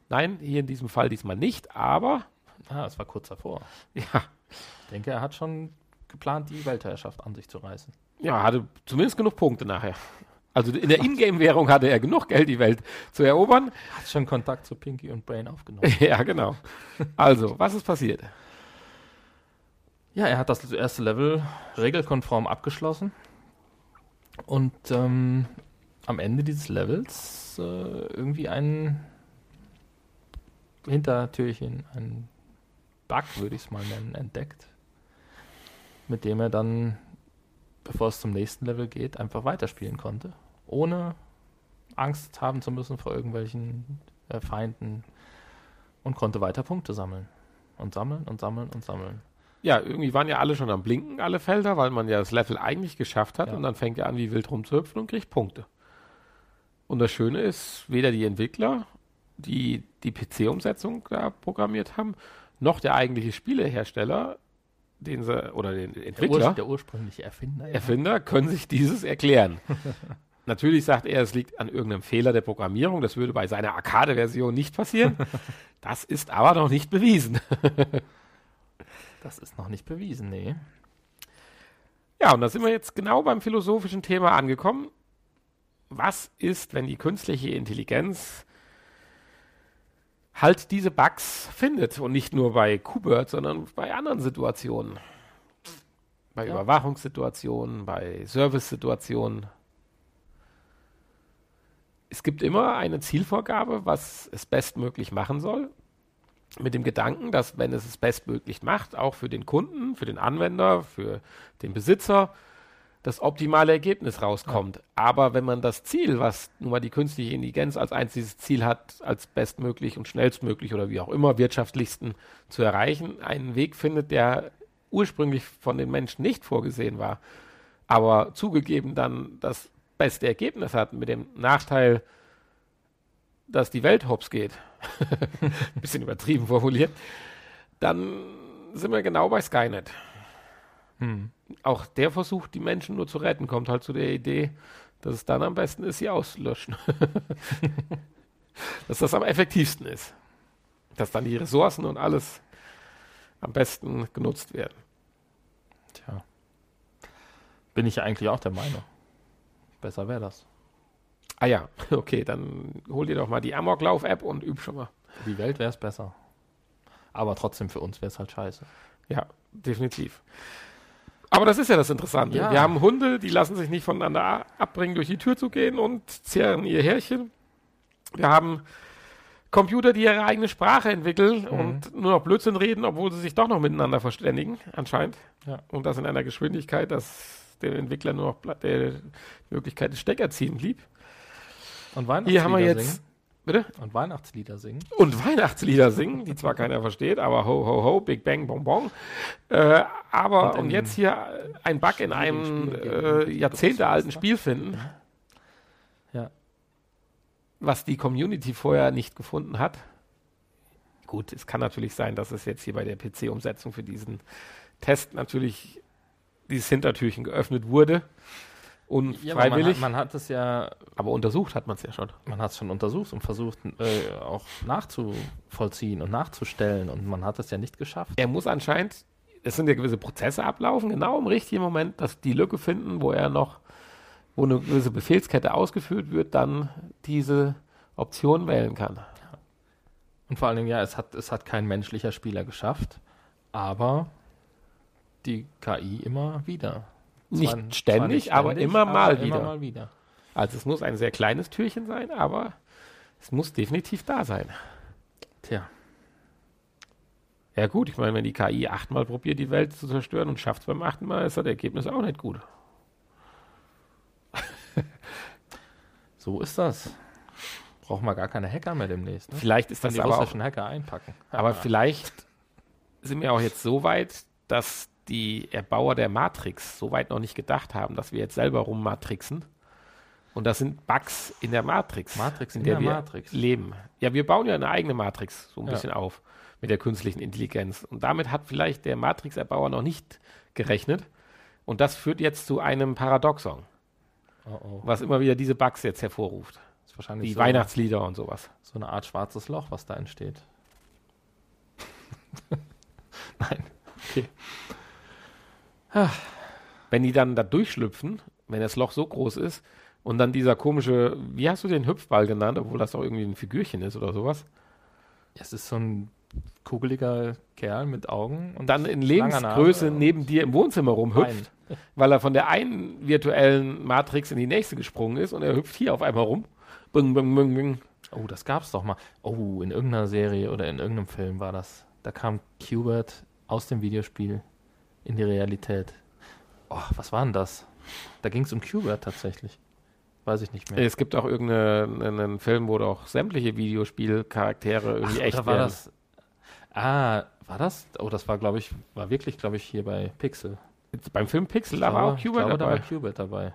Nein, hier in diesem Fall diesmal nicht, aber Ah, das war kurz davor. ja, Ich denke, er hat schon geplant, die Weltherrschaft an sich zu reißen. ja, hatte zumindest genug Punkte nachher. Also in der Ingame-Währung hatte er genug Geld, die Welt zu erobern. Hat schon Kontakt zu Pinky und Brain aufgenommen. ja, genau. Also, was ist passiert? Ja, er hat das erste Level regelkonform abgeschlossen. Und ähm, am Ende dieses Levels äh, irgendwie ein Hintertürchen, ein Bug, würde ich es mal nennen, entdeckt. Mit dem er dann, bevor es zum nächsten Level geht, einfach weiterspielen konnte. Ohne Angst haben zu müssen vor irgendwelchen äh, Feinden. Und konnte weiter Punkte sammeln. Und sammeln und sammeln und sammeln. Ja, irgendwie waren ja alle schon am Blinken, alle Felder, weil man ja das Level eigentlich geschafft hat Ja. und dann fängt er an, wie wild rumzuhüpfen und kriegt Punkte. Und das Schöne ist, weder die Entwickler, die die PC-Umsetzung da programmiert haben, noch der eigentliche Spielehersteller, den sie, oder den Der, Entwickler, Ur der ursprüngliche Erfinder. ja. Erfinder, können sich dieses erklären. Natürlich sagt er, es liegt an irgendeinem Fehler der Programmierung. Das würde bei seiner Arcade-Version nicht passieren. Das ist aber noch nicht bewiesen. Das ist noch nicht bewiesen, nee. Ja, und da sind wir jetzt genau beim philosophischen Thema angekommen. Was ist, wenn die künstliche Intelligenz halt diese Bugs findet und nicht nur bei Qbert, sondern bei anderen Situationen? Bei Ja. Überwachungssituationen, bei Service-Situationen. Es gibt immer eine Zielvorgabe, was es bestmöglich machen soll. Mit dem Gedanken, dass wenn es es bestmöglich macht, auch für den Kunden, für den Anwender, für den Besitzer, das optimale Ergebnis rauskommt. Aber wenn man das Ziel, was nun mal die künstliche Intelligenz als einziges Ziel hat, als bestmöglich und schnellstmöglich oder wie auch immer wirtschaftlichsten zu erreichen, einen Weg findet, der ursprünglich von den Menschen nicht vorgesehen war, aber zugegeben dann das beste Ergebnis hat, mit dem Nachteil, dass die Welt hops geht, ein bisschen übertrieben formuliert, dann sind wir genau bei Skynet. Hm. Auch der versucht, die Menschen nur zu retten, kommt halt zu der Idee, dass es dann am besten ist, sie auszulöschen. dass das am effektivsten ist. Dass dann die Ressourcen und alles am besten genutzt werden. Tja. Bin ich ja eigentlich auch der Meinung. Besser wäre das. Ah ja, okay, dann hol dir doch mal die Amoklauf-App und üb schon mal. Für die Welt wäre es besser. Aber trotzdem für uns wäre es halt scheiße. Ja, definitiv. Aber das ist ja das Interessante. Ja. Wir haben Hunde, die lassen sich nicht voneinander abbringen, durch die Tür zu gehen und zehren ihr Härchen. Wir haben Computer, die ihre eigene Sprache entwickeln Mhm. und nur noch Blödsinn reden, obwohl sie sich doch noch miteinander verständigen, anscheinend. Ja. Und das in einer Geschwindigkeit, dass dem Entwickler nur noch die Möglichkeit des Stecker ziehen blieb. Und Hier haben wir jetzt, singen. Bitte? Und Weihnachtslieder singen. und Weihnachtslieder singen, die zwar keiner versteht, aber ho, ho, ho, Big Bang, Bonbon. Äh, aber Und jetzt hier ein Bug in einem äh, Spiel- jahrzehntealten Spiel- Spiel finden, Ja. was die Community vorher nicht gefunden hat. Gut, es kann natürlich sein, dass es jetzt hier bei der PC-Umsetzung für diesen Test natürlich dieses Hintertürchen geöffnet wurde. Und Ja, man, man hat es ja, aber untersucht hat man es ja schon. man hat es schon untersucht und versucht äh, auch nachzuvollziehen und nachzustellen und man hat es ja nicht geschafft. er muss anscheinend, es sind ja gewisse Prozesse ablaufen, genau im richtigen Moment, dass die Lücke finden, wo er noch, wo eine gewisse Befehlskette ausgeführt wird, dann diese Option wählen kann. Und vor allen Dingen, ja, es hat, es hat kein menschlicher Spieler geschafft, aber die KI immer wieder. Nicht Zwar- zwar ständig, aber immer mal wieder. Immer mal wieder. Also es muss ein sehr kleines Türchen sein, aber es muss definitiv da sein. Tja, Ja gut, ich meine, wenn die KI achtmal probiert, die Welt zu zerstören und schafft es beim achten Mal, ist das Ergebnis auch nicht gut. so ist das. Brauchen wir gar keine Hacker mehr demnächst. Ne? Vielleicht ist Kann das die aber auch russischen Hacker einpacken. Aber vielleicht sind wir auch jetzt so weit, dass die Erbauer der Matrix so weit noch nicht gedacht haben, dass wir jetzt selber rummatrixen, Und das sind Bugs in der Matrix. Matrix in, in der, der wir Matrix. leben. Ja, wir bauen ja eine eigene Matrix so ein Ja. bisschen auf mit der künstlichen Intelligenz. Und damit hat vielleicht der Matrix-Erbauer noch nicht gerechnet. Und das führt jetzt zu einem Paradoxon, Oh, oh. was immer wieder diese Bugs jetzt hervorruft. Das ist wahrscheinlich Die so, Weihnachtslieder und sowas. so eine Art schwarzes Loch, was da entsteht. Nein. Okay. Wenn die dann da durchschlüpfen, wenn das Loch so groß ist und dann dieser komische, wie hast du den Hüpfball genannt, obwohl das doch irgendwie ein Figürchen ist oder sowas, Es ist so ein kugeliger Kerl mit Augen und dann in Lebensgröße neben dir im Wohnzimmer rumhüpft, Bein. weil er von der einen virtuellen Matrix in die nächste gesprungen ist und er hüpft hier auf einmal rum. Bing, bing, bing, bing. Oh, das gab's doch mal. Oh, in irgendeiner Serie oder in irgendeinem Film war das. Da kam Qbert aus dem Videospiel in die Realität. Oh, was war denn das? Da ging es um Qbert tatsächlich. Weiß ich nicht mehr. Es gibt auch irgendeinen Film, wo doch sämtliche Videospielcharaktere irgendwie Ach, echt oder war werden. das? Ah, war das? Oh, das war, glaube ich, war wirklich, glaube ich, hier bei Pixel. Jetzt beim Film Pixel, da war auch Cuba glaube, Da dabei. war Qbert dabei.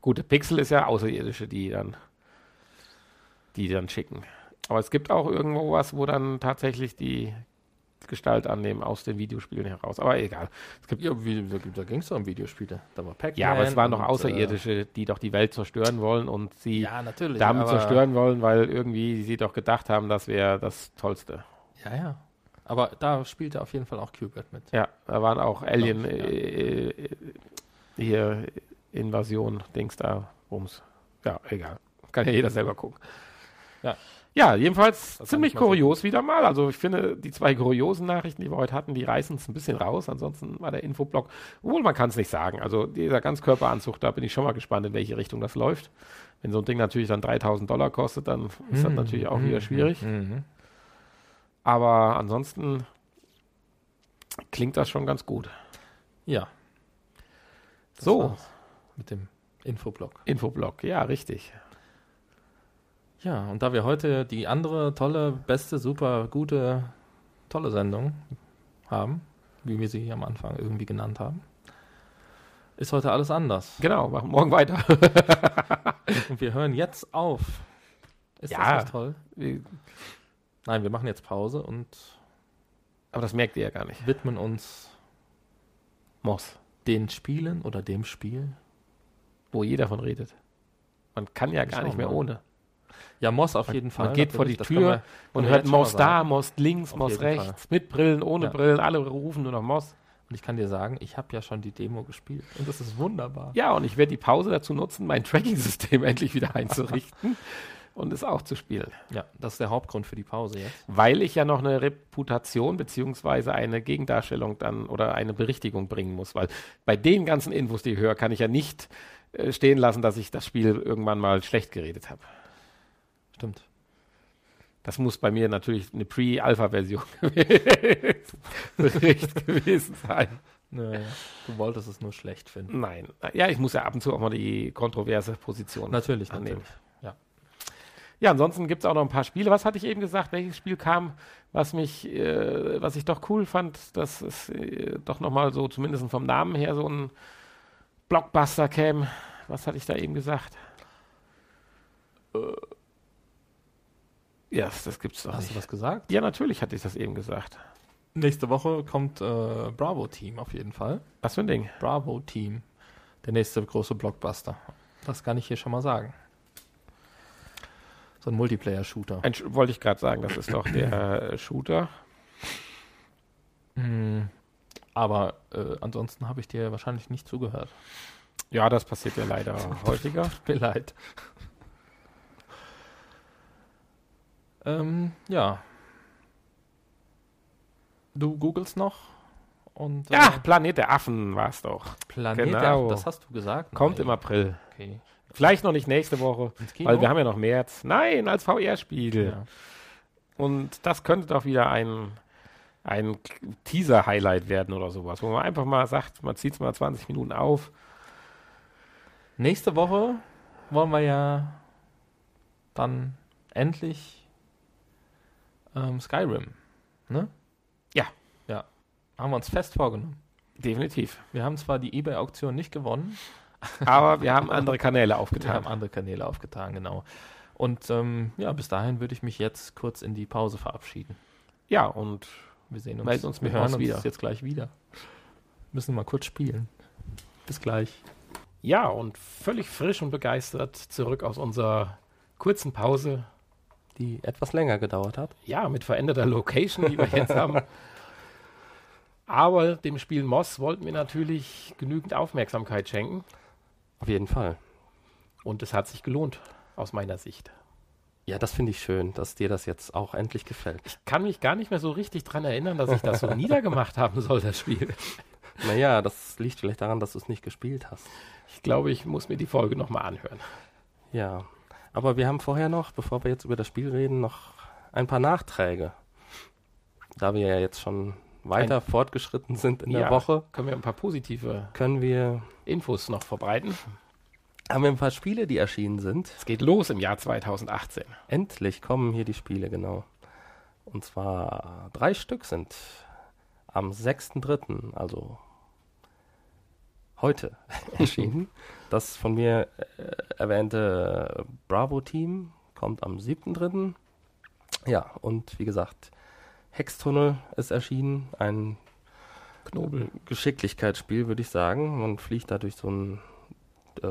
Gut, der Pixel ist ja Außerirdische, die dann, die dann schicken. Aber es gibt auch irgendwo was, wo dann tatsächlich die Gestalt annehmen aus den Videospielen heraus. Aber egal. Es gibt, Ja, wie, da, ging es doch um Videospiele. Da war Pac-Man. ja, aber es waren noch und, Außerirdische, die doch die Welt zerstören wollen und Äh, sie ja, natürlich. damit zerstören wollen, weil irgendwie sie doch gedacht haben, das wäre das Tollste. Ja, ja. Aber da spielte auf jeden Fall auch Qbert mit. Ja, da waren auch Alien ich, ja. äh, äh, hier Invasion, Dings da, Rums. Ja, egal. Kann ja jeder selber gucken. Ja. Ja, jedenfalls Das ziemlich kurios wieder mal. Also ich finde, die zwei kuriosen Nachrichten, die wir heute hatten, die reißen es ein bisschen raus. Ansonsten war der Infoblock, obwohl man kann es nicht sagen. Also dieser Ganzkörperanzug, da bin ich schon mal gespannt, in welche Richtung das läuft. Wenn so ein Ding natürlich dann 3000 Dollar kostet, dann ist das Mhm, natürlich auch mhm, wieder schwierig. mhm. Aber ansonsten klingt das schon ganz gut. Ja. Das So. war's Mit dem Infoblock. Infoblock, ja, richtig. Ja, und da wir heute die andere tolle, beste, super, gute, tolle Sendung haben, wie wir sie am Anfang irgendwie genannt haben, ist heute alles anders. Genau, machen morgen weiter. Und wir hören jetzt auf. Ist Ja. das nicht toll? Nein, wir machen jetzt Pause und Aber das merkt ihr ja gar nicht. widmen uns Moss, den Spielen oder dem Spiel. wo jeder von redet. Man kann ja gar nicht mehr ohne. Ja, Moss auf jeden Fall. Man geht vor die Tür wir- und hört Moss da. Moss links, Auf Moss rechts, mit Brillen, ohne Ja. Brillen, alle rufen nur noch Moss. Und ich kann dir sagen, ich habe ja schon die Demo gespielt und das ist wunderbar. Ja, und ich werde die Pause dazu nutzen, mein Tracking-System endlich wieder einzurichten und es auch zu spielen. Ja, das ist der Hauptgrund für die Pause jetzt. Weil ich ja noch eine Reputation beziehungsweise eine Gegendarstellung dann oder eine Berichtigung bringen muss. Weil bei den ganzen Infos, die ich höre, kann ich ja nicht äh, stehen lassen, dass ich das Spiel irgendwann mal schlecht geredet habe. Stimmt. Das muss bei mir natürlich eine Pre-Alpha-Version gewesen sein. Naja, du wolltest es nur schlecht finden. Nein. Ja, ich muss ja ab und zu auch mal die kontroverse Position Natürlich, annehmen. natürlich. Ja. Ja, ansonsten gibt es auch noch ein paar Spiele. Was hatte ich eben gesagt? Welches Spiel kam, was mich, äh, was ich doch cool fand, dass es äh, doch nochmal so, zumindest vom Namen her, so ein Blockbuster käme. Was hatte ich da eben gesagt? Äh, ja, das gibt's doch Hast du nicht. was gesagt? Ja, natürlich hatte ich das eben gesagt. Nächste Woche kommt äh, Bravo Team auf jeden Fall. Was für ein Ding? Bravo Team. Der nächste große Blockbuster. Das kann ich hier schon mal sagen. So ein Multiplayer-Shooter. Wollte ich gerade sagen, das ist doch der äh, Shooter. Hm, Aber äh, ansonsten habe ich dir wahrscheinlich nicht zugehört. Ja, das passiert ja leider häufiger. Tut mir leid. Ähm, ja. Du googelst noch und Ja, äh, Planet der Affen war es doch. Planet genau. der Affen, das hast du gesagt. Kommt Nein. im April. Okay. Vielleicht noch nicht nächste Woche, weil wir haben ja noch März. Nein, als VR-Spiel. ja. Und das könnte doch wieder ein, ein Teaser-Highlight werden oder sowas, wo man einfach mal sagt, man zieht es mal 20 Minuten auf. Nächste Woche wollen wir ja dann endlich ähm, Skyrim. Ne? Ja. Ja. Haben wir uns fest vorgenommen. Definitiv. Wir haben zwar die Ebay-Auktion nicht gewonnen, Aber wir haben andere Kanäle Wir aufgetan. haben andere Kanäle aufgetan, genau. Und ähm, ja, bis dahin würde ich mich jetzt kurz in die Pause verabschieden. Ja, und Wir sehen uns, uns wir hören uns wieder. jetzt gleich wieder. Müssen mal kurz spielen. Bis gleich. ja, und völlig frisch und begeistert zurück aus unserer kurzen Pause. Die etwas länger gedauert hat. Ja, mit veränderter Location, die wir jetzt haben. Aber dem Spiel Moss wollten wir natürlich genügend Aufmerksamkeit schenken. Auf jeden Fall. Und es hat sich gelohnt, aus meiner Sicht. Ja, das finde ich schön, dass dir das jetzt auch endlich gefällt. Ich kann mich gar nicht mehr so richtig dran erinnern, dass ich das so niedergemacht haben soll, das Spiel. Naja, das liegt vielleicht daran, dass du es nicht gespielt hast. Ich glaube, ich muss mir die Folge nochmal anhören. Ja. Aber wir haben vorher noch, bevor wir jetzt über das Spiel reden, noch ein paar Nachträge. Da wir ja jetzt schon weiter fortgeschritten sind in Ja. der Woche, Können wir ein paar positive können wir, Infos noch verbreiten? haben wir ein paar Spiele, die erschienen sind. Es geht los im Jahr 2018. Endlich kommen hier die Spiele, genau. Und zwar drei Stück sind am 6.3., also heute erschienen. Das von mir äh, erwähnte Bravo-Team kommt am 7.3. Ja, und wie gesagt, Hextunnel ist erschienen. Ein Knobel. Geschicklichkeitsspiel, würde ich sagen. Man fliegt da durch so einen äh,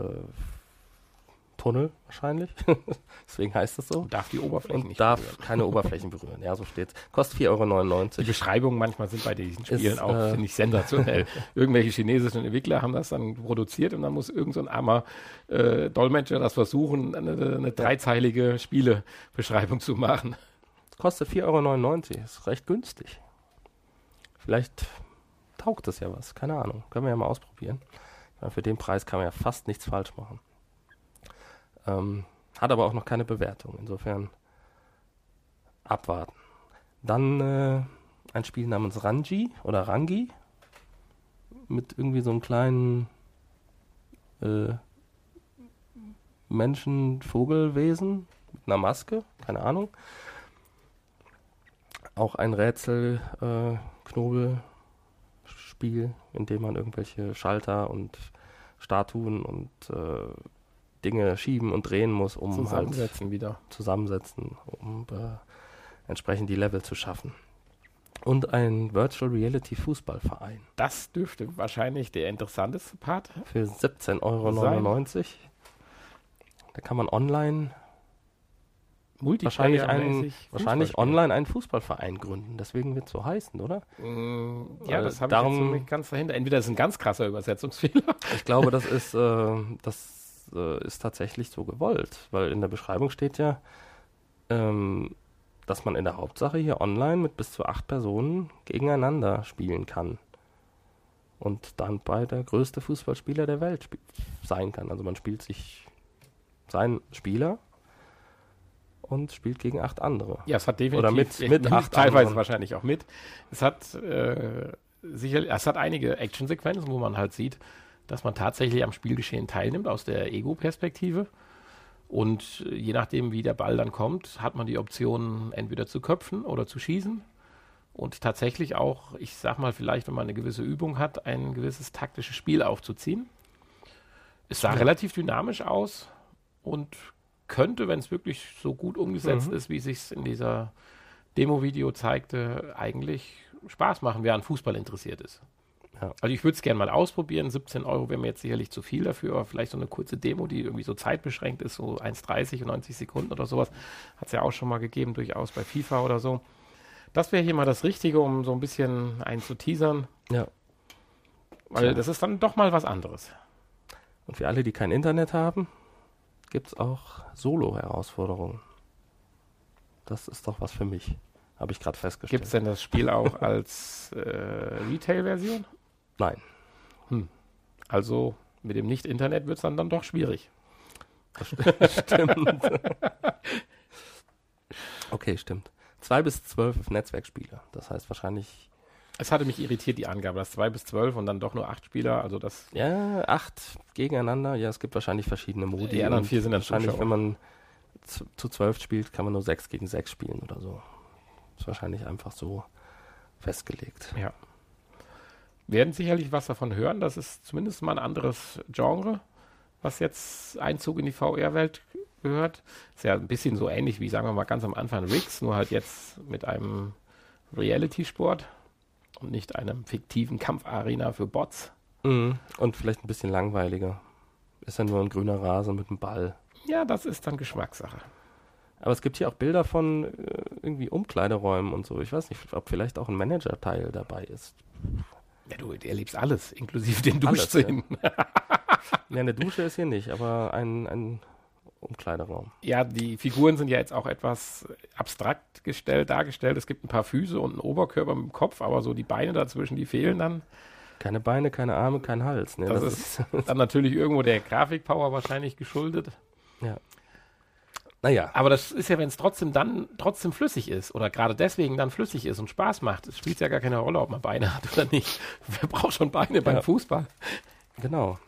Tunnel wahrscheinlich. Deswegen heißt es so. Und darf die Oberfläche Und nicht darf berühren. keine Oberflächen berühren. Ja, so steht's. Kostet 4,99 Die Euro. Beschreibungen manchmal sind bei diesen Spielen Ist, auch, äh, finde ich, sensationell. Irgendwelche chinesischen Entwickler haben das dann produziert und dann muss irgend so ein armer äh, Dolmetscher das versuchen, eine, eine dreizeilige Spielebeschreibung zu machen. Kostet 4,99 Euro. Ist recht günstig. Vielleicht taugt es ja was. Keine Ahnung. Können wir ja mal ausprobieren. Für den Preis kann man ja fast nichts falsch machen. Ähm, hat aber auch noch keine Bewertung. Insofern abwarten. Dann äh, ein Spiel namens Rangi oder Rangi. Mit irgendwie so einem kleinen äh, Menschen-Vogelwesen mit einer Maske. Keine Ahnung. Auch ein Rätsel-Knobelspiel, in dem man irgendwelche Schalter und Statuen und äh, Dinge schieben und drehen muss, um halt Zusammensetzen wieder. zusammensetzen, um äh, entsprechend die Level zu schaffen. Und ein Virtual Reality Fußballverein Das dürfte wahrscheinlich der interessanteste Part. für 17,99 Euro. Da kann man online wahrscheinlich, einen, wahrscheinlich online einen Fußballverein gründen. Deswegen wird es so heißen, oder? Mm, Ja, Weil das habe ich jetzt so nicht ganz dahinter. Entweder ist ein ganz krasser Übersetzungsfehler. Ich glaube, das ist, äh, das äh, ist tatsächlich so gewollt, weil in der Beschreibung steht ja, ähm, dass man in der Hauptsache hier online mit bis zu acht Personen gegeneinander spielen kann. Und dann bei der größte Fußballspieler der Welt sein kann. Also man spielt sich seinen Spieler und spielt gegen acht andere. Ja, es hat definitiv Oder mit- mit acht teilweise anderen. wahrscheinlich auch mit. Es hat äh, sicherlich, es hat einige Actionsequenzen, wo man halt sieht, dass man tatsächlich am Spielgeschehen teilnimmt aus der Ego-Perspektive. Und je nachdem, wie der Ball dann kommt, hat man die Option, entweder zu köpfen oder zu schießen. Und tatsächlich auch, ich sag mal, vielleicht, wenn man eine gewisse Übung hat, ein gewisses taktisches Spiel aufzuziehen. Es sah Ja. relativ dynamisch aus und könnte, wenn es wirklich so gut umgesetzt Mhm. ist, wie sich in dieser Demo-Video zeigte, eigentlich Spaß machen, wer an Fußball interessiert ist. Ja. Also ich würde es gerne mal ausprobieren. 17 Euro wäre mir jetzt sicherlich zu viel dafür, aber vielleicht so eine kurze Demo, die irgendwie so zeitbeschränkt ist, so 1,30 und 90 Sekunden oder sowas. Hat es ja auch schon mal gegeben, durchaus bei FIFA oder so. Das wäre hier mal das Richtige, um so ein bisschen einen zu teasern. Ja. Weil Tja. das ist dann doch mal was anderes. Und für alle, die kein Internet haben, gibt es auch Solo-Herausforderungen. Das ist doch was für mich, habe ich gerade festgestellt. Gibt es denn das Spiel auch als äh, Retail-Version? Nein. Also mit dem Nicht-Internet wird es dann, dann doch schwierig. Stimmt. okay, stimmt. Zwei bis zwölf Netzwerkspiele. Das heißt wahrscheinlich, Es hatte mich irritiert, die Angabe, dass 2 bis 12 und dann doch nur 8 Spieler. Also das ja, acht gegeneinander. Ja, es gibt wahrscheinlich verschiedene Modi. Die anderen vier sind dann wahrscheinlich, Zuschauer. wenn man zu, zu zwölf spielt, kann man nur sechs gegen sechs spielen oder so. Ist wahrscheinlich einfach so festgelegt. Werden sicherlich was davon hören. Das ist zumindest mal ein anderes Genre. was jetzt Einzug in die VR-Welt gehört. Ist ja ein bisschen so ähnlich wie, sagen wir mal, ganz am Anfang Rigs, nur halt jetzt mit einem Reality-Sport und nicht einem fiktiven Kampfarena für Bots. Mhm. Und vielleicht ein bisschen langweiliger. Ist ja nur ein grüner Rasen mit einem Ball. Ja, das ist dann Geschmackssache. Aber es gibt hier auch Bilder von äh, irgendwie Umkleideräumen und so. Ich weiß nicht, ob vielleicht auch ein Manager-Teil dabei ist. Ja, du erlebst alles, inklusive den Duschszenen. Ja, eine Dusche ist hier nicht, aber ein, ein Umkleideraum. Ja, die Figuren sind ja jetzt auch etwas abstrakt gestellt, dargestellt. Es gibt ein paar Füße und einen Oberkörper mit dem Kopf, aber so die Beine dazwischen, die fehlen dann. Keine Beine, keine Arme, kein Hals. Ne, Das ist dann natürlich irgendwo der Grafikpower wahrscheinlich geschuldet. Naja, Aber das ist ja, wenn es trotzdem dann trotzdem flüssig ist oder gerade deswegen dann flüssig ist und Spaß macht, es spielt ja gar keine Rolle, ob man Beine hat oder nicht. Wer braucht schon Beine beim Ja. Fußball? genau.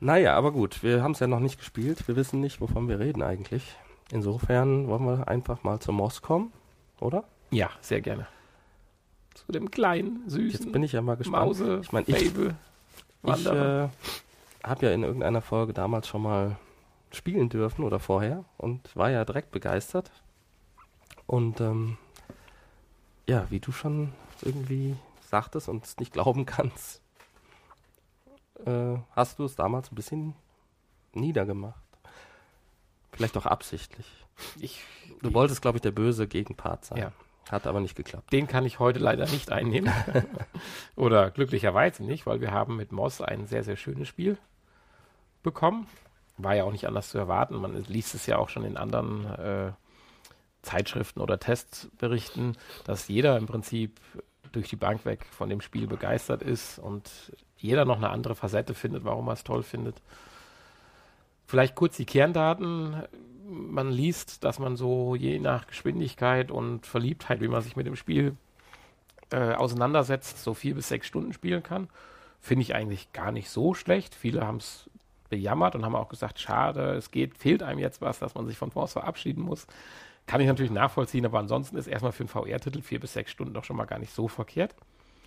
Naja, aber gut, wir haben es ja noch nicht gespielt. Wir wissen nicht, wovon wir reden eigentlich. Insofern wollen wir einfach mal zum Moss kommen, oder? Ja, sehr gerne. Zu dem kleinen, süßen Jetzt bin ich ja mal gespannt. Mause, Ich meine, ich- Fable, Ich äh, habe ja in irgendeiner Folge damals schon mal spielen dürfen oder vorher und war ja direkt begeistert. Und ähm, ja, wie du schon irgendwie sagtest und es nicht glauben kannst, äh, hast du es damals ein bisschen niedergemacht. Vielleicht auch absichtlich. ich, Du wolltest, glaube ich, der böse Gegenpart sein. Ja. Hat aber nicht geklappt. Den kann ich heute leider nicht einnehmen. Oder glücklicherweise nicht, weil wir haben mit Moss ein sehr, sehr schönes Spiel bekommen. War ja auch nicht anders zu erwarten. Man liest es ja auch schon in anderen äh, Zeitschriften oder Testberichten, dass jeder im Prinzip durch die Bank weg von dem Spiel begeistert ist und jeder noch eine andere Facette findet, warum er es toll findet. Vielleicht kurz die Kerndaten man liest, dass man so je nach Geschwindigkeit und Verliebtheit, wie man sich mit dem Spiel äh, auseinandersetzt, so vier bis sechs Stunden spielen kann. Finde ich eigentlich gar nicht so schlecht. Viele haben es bejammert und haben auch gesagt, schade, es geht, fehlt einem jetzt was, dass man sich von Force verabschieden muss. Kann ich natürlich nachvollziehen, aber ansonsten ist erstmal für einen VR-Titel vier bis sechs Stunden doch schon mal gar nicht so verkehrt.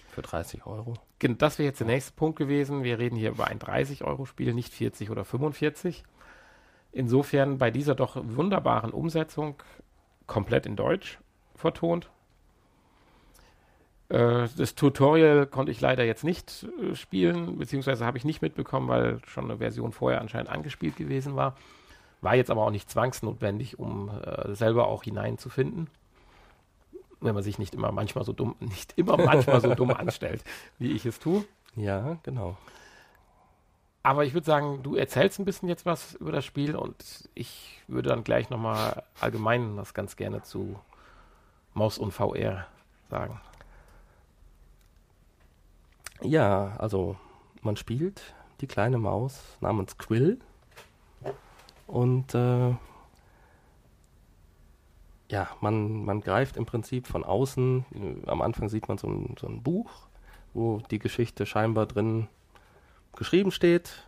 Für 30 Euro. Das wäre jetzt der nächste Punkt gewesen. Wir reden hier über ein 30-Euro-Spiel, nicht 40 oder 45. Insofern bei dieser doch wunderbaren Umsetzung komplett in Deutsch vertont. Äh, das Tutorial konnte ich leider jetzt nicht äh, spielen, beziehungsweise habe ich nicht mitbekommen, weil schon eine Version vorher anscheinend angespielt gewesen war. War jetzt aber auch nicht zwangsnotwendig, um äh, selber auch hineinzufinden. Wenn man sich nicht immer manchmal so dumm, nicht immer manchmal so dumm anstellt, wie ich es tue. Ja, genau. Aber ich würde sagen, du erzählst ein bisschen jetzt was über das Spiel und ich würde dann gleich nochmal allgemein was ganz gerne zu Maus und VR sagen. Ja, also man spielt die kleine Maus namens Quill und äh, ja, man, man greift im Prinzip von außen. Äh, Am Anfang sieht man so ein, so ein Buch, wo die Geschichte scheinbar drin geschrieben steht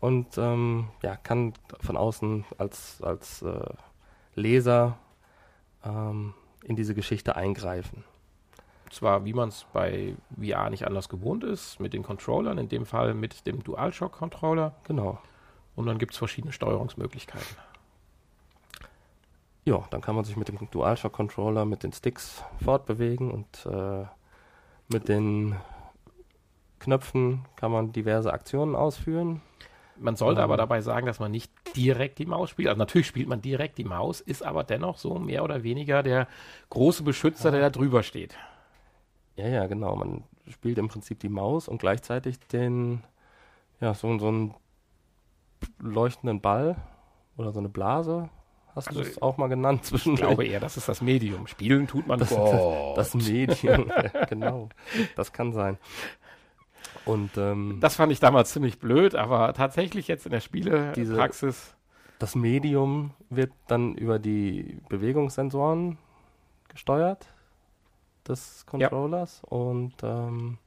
und ähm, ja, kann von außen als, als äh, Leser ähm, in diese Geschichte eingreifen. Zwar, wie man es bei VR nicht anders gewohnt ist, mit den Controllern, in dem Fall mit dem DualShock-Controller. Genau. Und dann gibt es verschiedene Steuerungsmöglichkeiten. Ja, dann kann man sich mit dem DualShock-Controller, mit den Sticks fortbewegen und äh, mit den Knöpfen kann man diverse Aktionen ausführen. Man sollte Ähm. aber dabei sagen, dass man nicht direkt die Maus spielt. Also natürlich spielt man direkt die Maus, ist aber dennoch so mehr oder weniger der große Beschützer, der da drüber steht. Ja, ja, genau. Man spielt im Prinzip die Maus und gleichzeitig den, ja, so, so einen leuchtenden Ball oder so eine Blase. Hast Also, du es auch mal genannt Ich zwischen glaube eher, das ist das Medium. Spielen tut man Das- Gott. das Medium. genau. Das kann sein. Und ähm, Das fand ich damals ziemlich blöd, aber tatsächlich jetzt in der Diese- Spielepraxis, Das Medium wird dann über die Bewegungssensoren gesteuert des Controllers und ähm,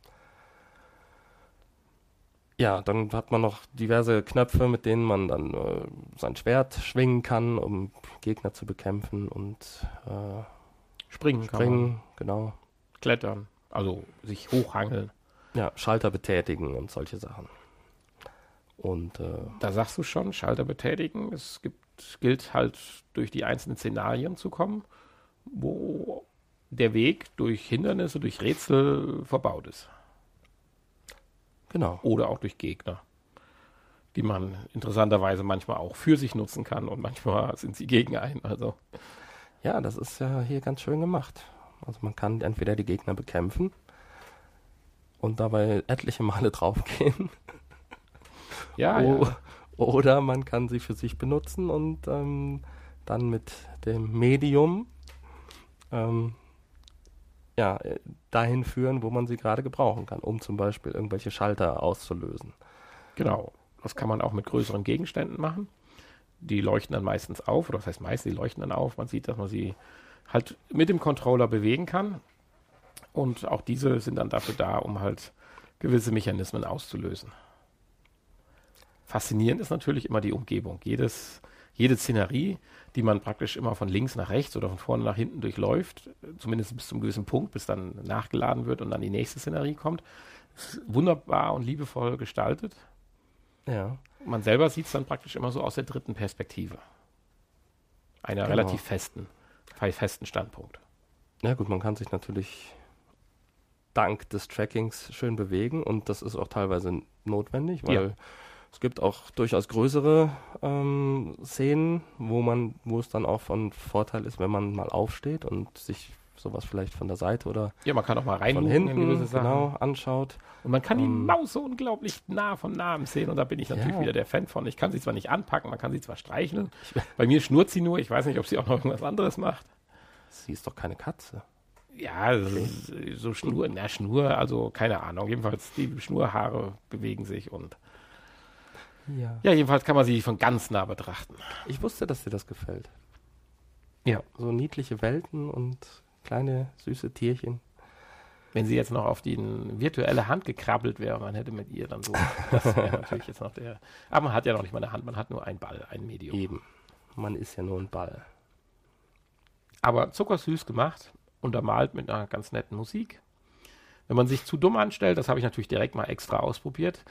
ja, dann hat man noch diverse Knöpfe, mit denen man dann äh, sein Schwert schwingen kann, um Gegner zu bekämpfen und äh, springen, springen, genau. klettern, also sich hochhangeln. Ja, Schalter betätigen und solche Sachen. Und äh, da sagst du schon, Schalter betätigen. Es gibt, gilt halt durch die einzelnen Szenarien zu kommen, wo der Weg durch Hindernisse, durch Rätsel verbaut ist. Genau. Oder auch durch Gegner, die man interessanterweise manchmal auch für sich nutzen kann und manchmal sind sie gegen einen. Also. Ja, das ist ja hier ganz schön gemacht. Also man kann entweder die Gegner bekämpfen und dabei etliche Male draufgehen. Ja, ja. Oder man kann sie für sich benutzen und ähm, dann mit dem Medium ähm, ja, äh, dahin führen, wo man sie gerade gebrauchen kann, um zum Beispiel irgendwelche Schalter auszulösen. Genau. Das kann man auch mit größeren Gegenständen machen. Die leuchten dann meistens auf, oder das heißt meistens, die leuchten dann auf. Man sieht, dass man sie halt mit dem Controller bewegen kann. Und auch diese sind dann dafür da, um halt gewisse Mechanismen auszulösen. Faszinierend ist natürlich immer die Umgebung. Jedes, jede Szenerie, die man praktisch immer von links nach rechts oder von vorne nach hinten durchläuft, zumindest bis zum gewissen Punkt, bis dann nachgeladen wird und dann die nächste Szenerie kommt, ist wunderbar und liebevoll gestaltet. Ja. Man selber sieht es dann praktisch immer so aus der dritten Perspektive. Einer Genau. relativ festen, fe- festen Standpunkt. Ja gut, man kann sich natürlich dank des Trackings schön bewegen und das ist auch teilweise notwendig, weil Ja. Es gibt auch durchaus größere ähm, Szenen, wo man, wo es dann auch von Vorteil ist, wenn man mal aufsteht und sich sowas vielleicht von der Seite oder Ja, man kann auch mal von rein hinten genau anschaut. Und man kann die Ähm, Maus so unglaublich nah vom Namen sehen und da bin ich natürlich Ja. wieder der Fan von. Ich kann sie zwar nicht anpacken, man kann sie zwar streicheln. Bei mir schnurrt sie nur, ich weiß nicht, ob sie auch noch irgendwas anderes macht. Sie ist doch keine Katze. Ja, so Schnur, na Schnur, also keine Ahnung. Jedenfalls die Schnurhaare bewegen sich und Ja. ja, jedenfalls kann man sie von ganz nah betrachten. Ich wusste, dass dir das gefällt. Ja. So niedliche Welten und kleine süße Tierchen. Wenn sie jetzt noch auf die virtuelle Hand gekrabbelt wäre, man hätte mit ihr dann so, das wäre natürlich jetzt noch der, aber man hat ja noch nicht mal eine Hand, man hat nur einen Ball, ein Medium. Eben. Man ist ja nur ein Ball. aber zuckersüß gemacht, untermalt mit einer ganz netten Musik. Wenn man sich zu dumm anstellt, das habe ich natürlich direkt mal extra ausprobiert,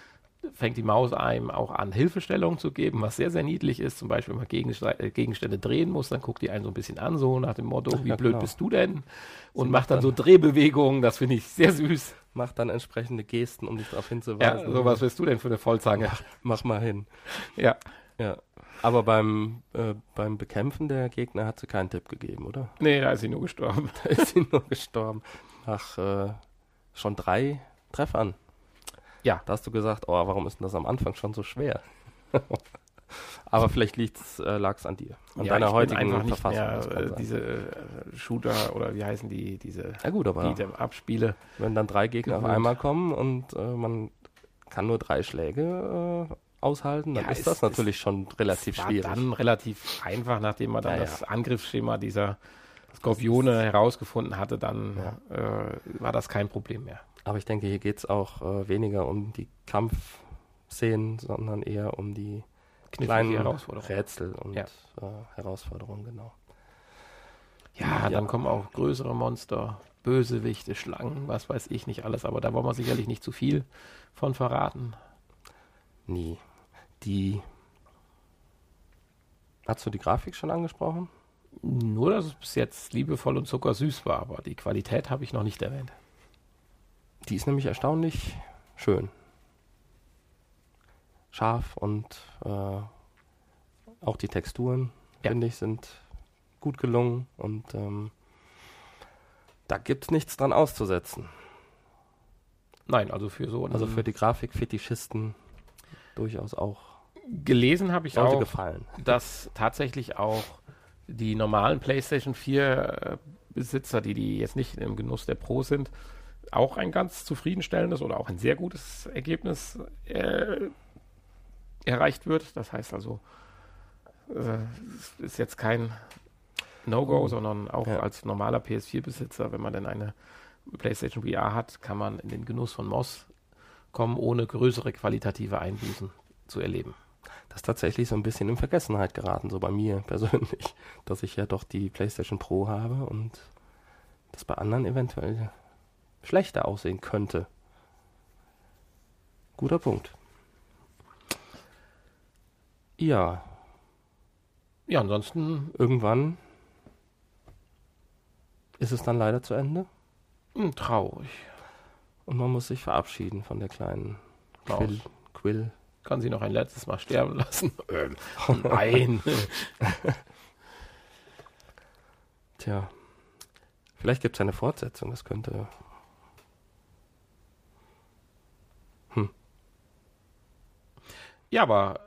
fängt die Maus einem auch an, Hilfestellungen zu geben, was sehr, sehr niedlich ist. Zum Beispiel, wenn man Gegenste äh, Gegenstände drehen muss, dann guckt die einen so ein bisschen an, so nach dem Motto, wie Ja, blöd bist du denn? Und Sie macht macht dann so dann- Drehbewegungen, das finde ich sehr süß. Macht dann entsprechende Gesten, um dich darauf Ja, hinzuweisen. so was bist du denn für eine Vollzange? Mach mal hin. Ja. Ja. Aber beim, äh, beim Bekämpfen der Gegner hat sie keinen Tipp gegeben, oder? Nee, da ist sie nur gestorben. Da ist sie nur gestorben. Nach äh, schon drei Treffern. Ja. Da hast du gesagt, oh, warum ist denn das am Anfang schon so schwer? Aber vielleicht äh, lag es an dir. An ja, deiner heutigen einfach nicht Verfassung. mehr äh, diese äh, Shooter oder wie heißen die, diese ja gut, aber die Abspiele. wenn dann drei Gegner auf gewöhnt. einmal kommen und äh, man kann nur drei Schläge äh, aushalten, dann Ja, ist es das natürlich schon relativ Es war schwierig. dann relativ einfach, nachdem man dann Ja, ja. das Angriffsschema dieser Skorpione herausgefunden hatte, dann äh, war das kein Problem mehr. Aber ich denke, hier geht es auch äh, weniger um die Kampfszenen, sondern eher um die kleinen. Rätsel und Ja. äh, Herausforderungen, genau. Ja, Ja. dann kommen auch größere Monster, Bösewichte, Schlangen, was weiß ich nicht alles, aber da wollen wir sicherlich nicht zu viel von verraten. Nie. Die. Hast du die Grafik schon angesprochen? Nur, dass es bis jetzt liebevoll und zuckersüß war, aber die Qualität habe ich noch nicht erwähnt. Die ist nämlich erstaunlich schön. Scharf und äh, auch die Texturen, Ja. finde ich, sind gut gelungen und ähm, da gibt es nichts dran auszusetzen. Nein, also für so Also für die Grafikfetischisten durchaus auch gelesen habe ich auch, gefallen. dass tatsächlich auch die normalen PlayStation 4 äh, Besitzer, die, die jetzt nicht im Genuss der Pro sind, auch ein ganz zufriedenstellendes oder auch ein sehr gutes Ergebnis äh, erreicht wird. Das heißt also, äh, es ist jetzt kein No-Go, Oh. sondern auch Ja. als normaler PS4-Besitzer, wenn man denn eine PlayStation VR hat, kann man in den Genuss von MOS kommen, ohne größere qualitative Einbußen zu erleben. Das ist tatsächlich so ein bisschen in Vergessenheit geraten, so bei mir persönlich, dass ich ja doch die PlayStation Pro habe und das bei anderen eventuell schlechter aussehen könnte. Guter Punkt. Ja. Ja, ansonsten Irgendwann ist es dann leider zu Ende hm, traurig. und man muss sich verabschieden von der kleinen. Quill. Quill. Kann sie noch ein letztes Mal sterben lassen? Ähm, Nein. Tja. Vielleicht gibt es eine Fortsetzung, das könnte. Ja, aber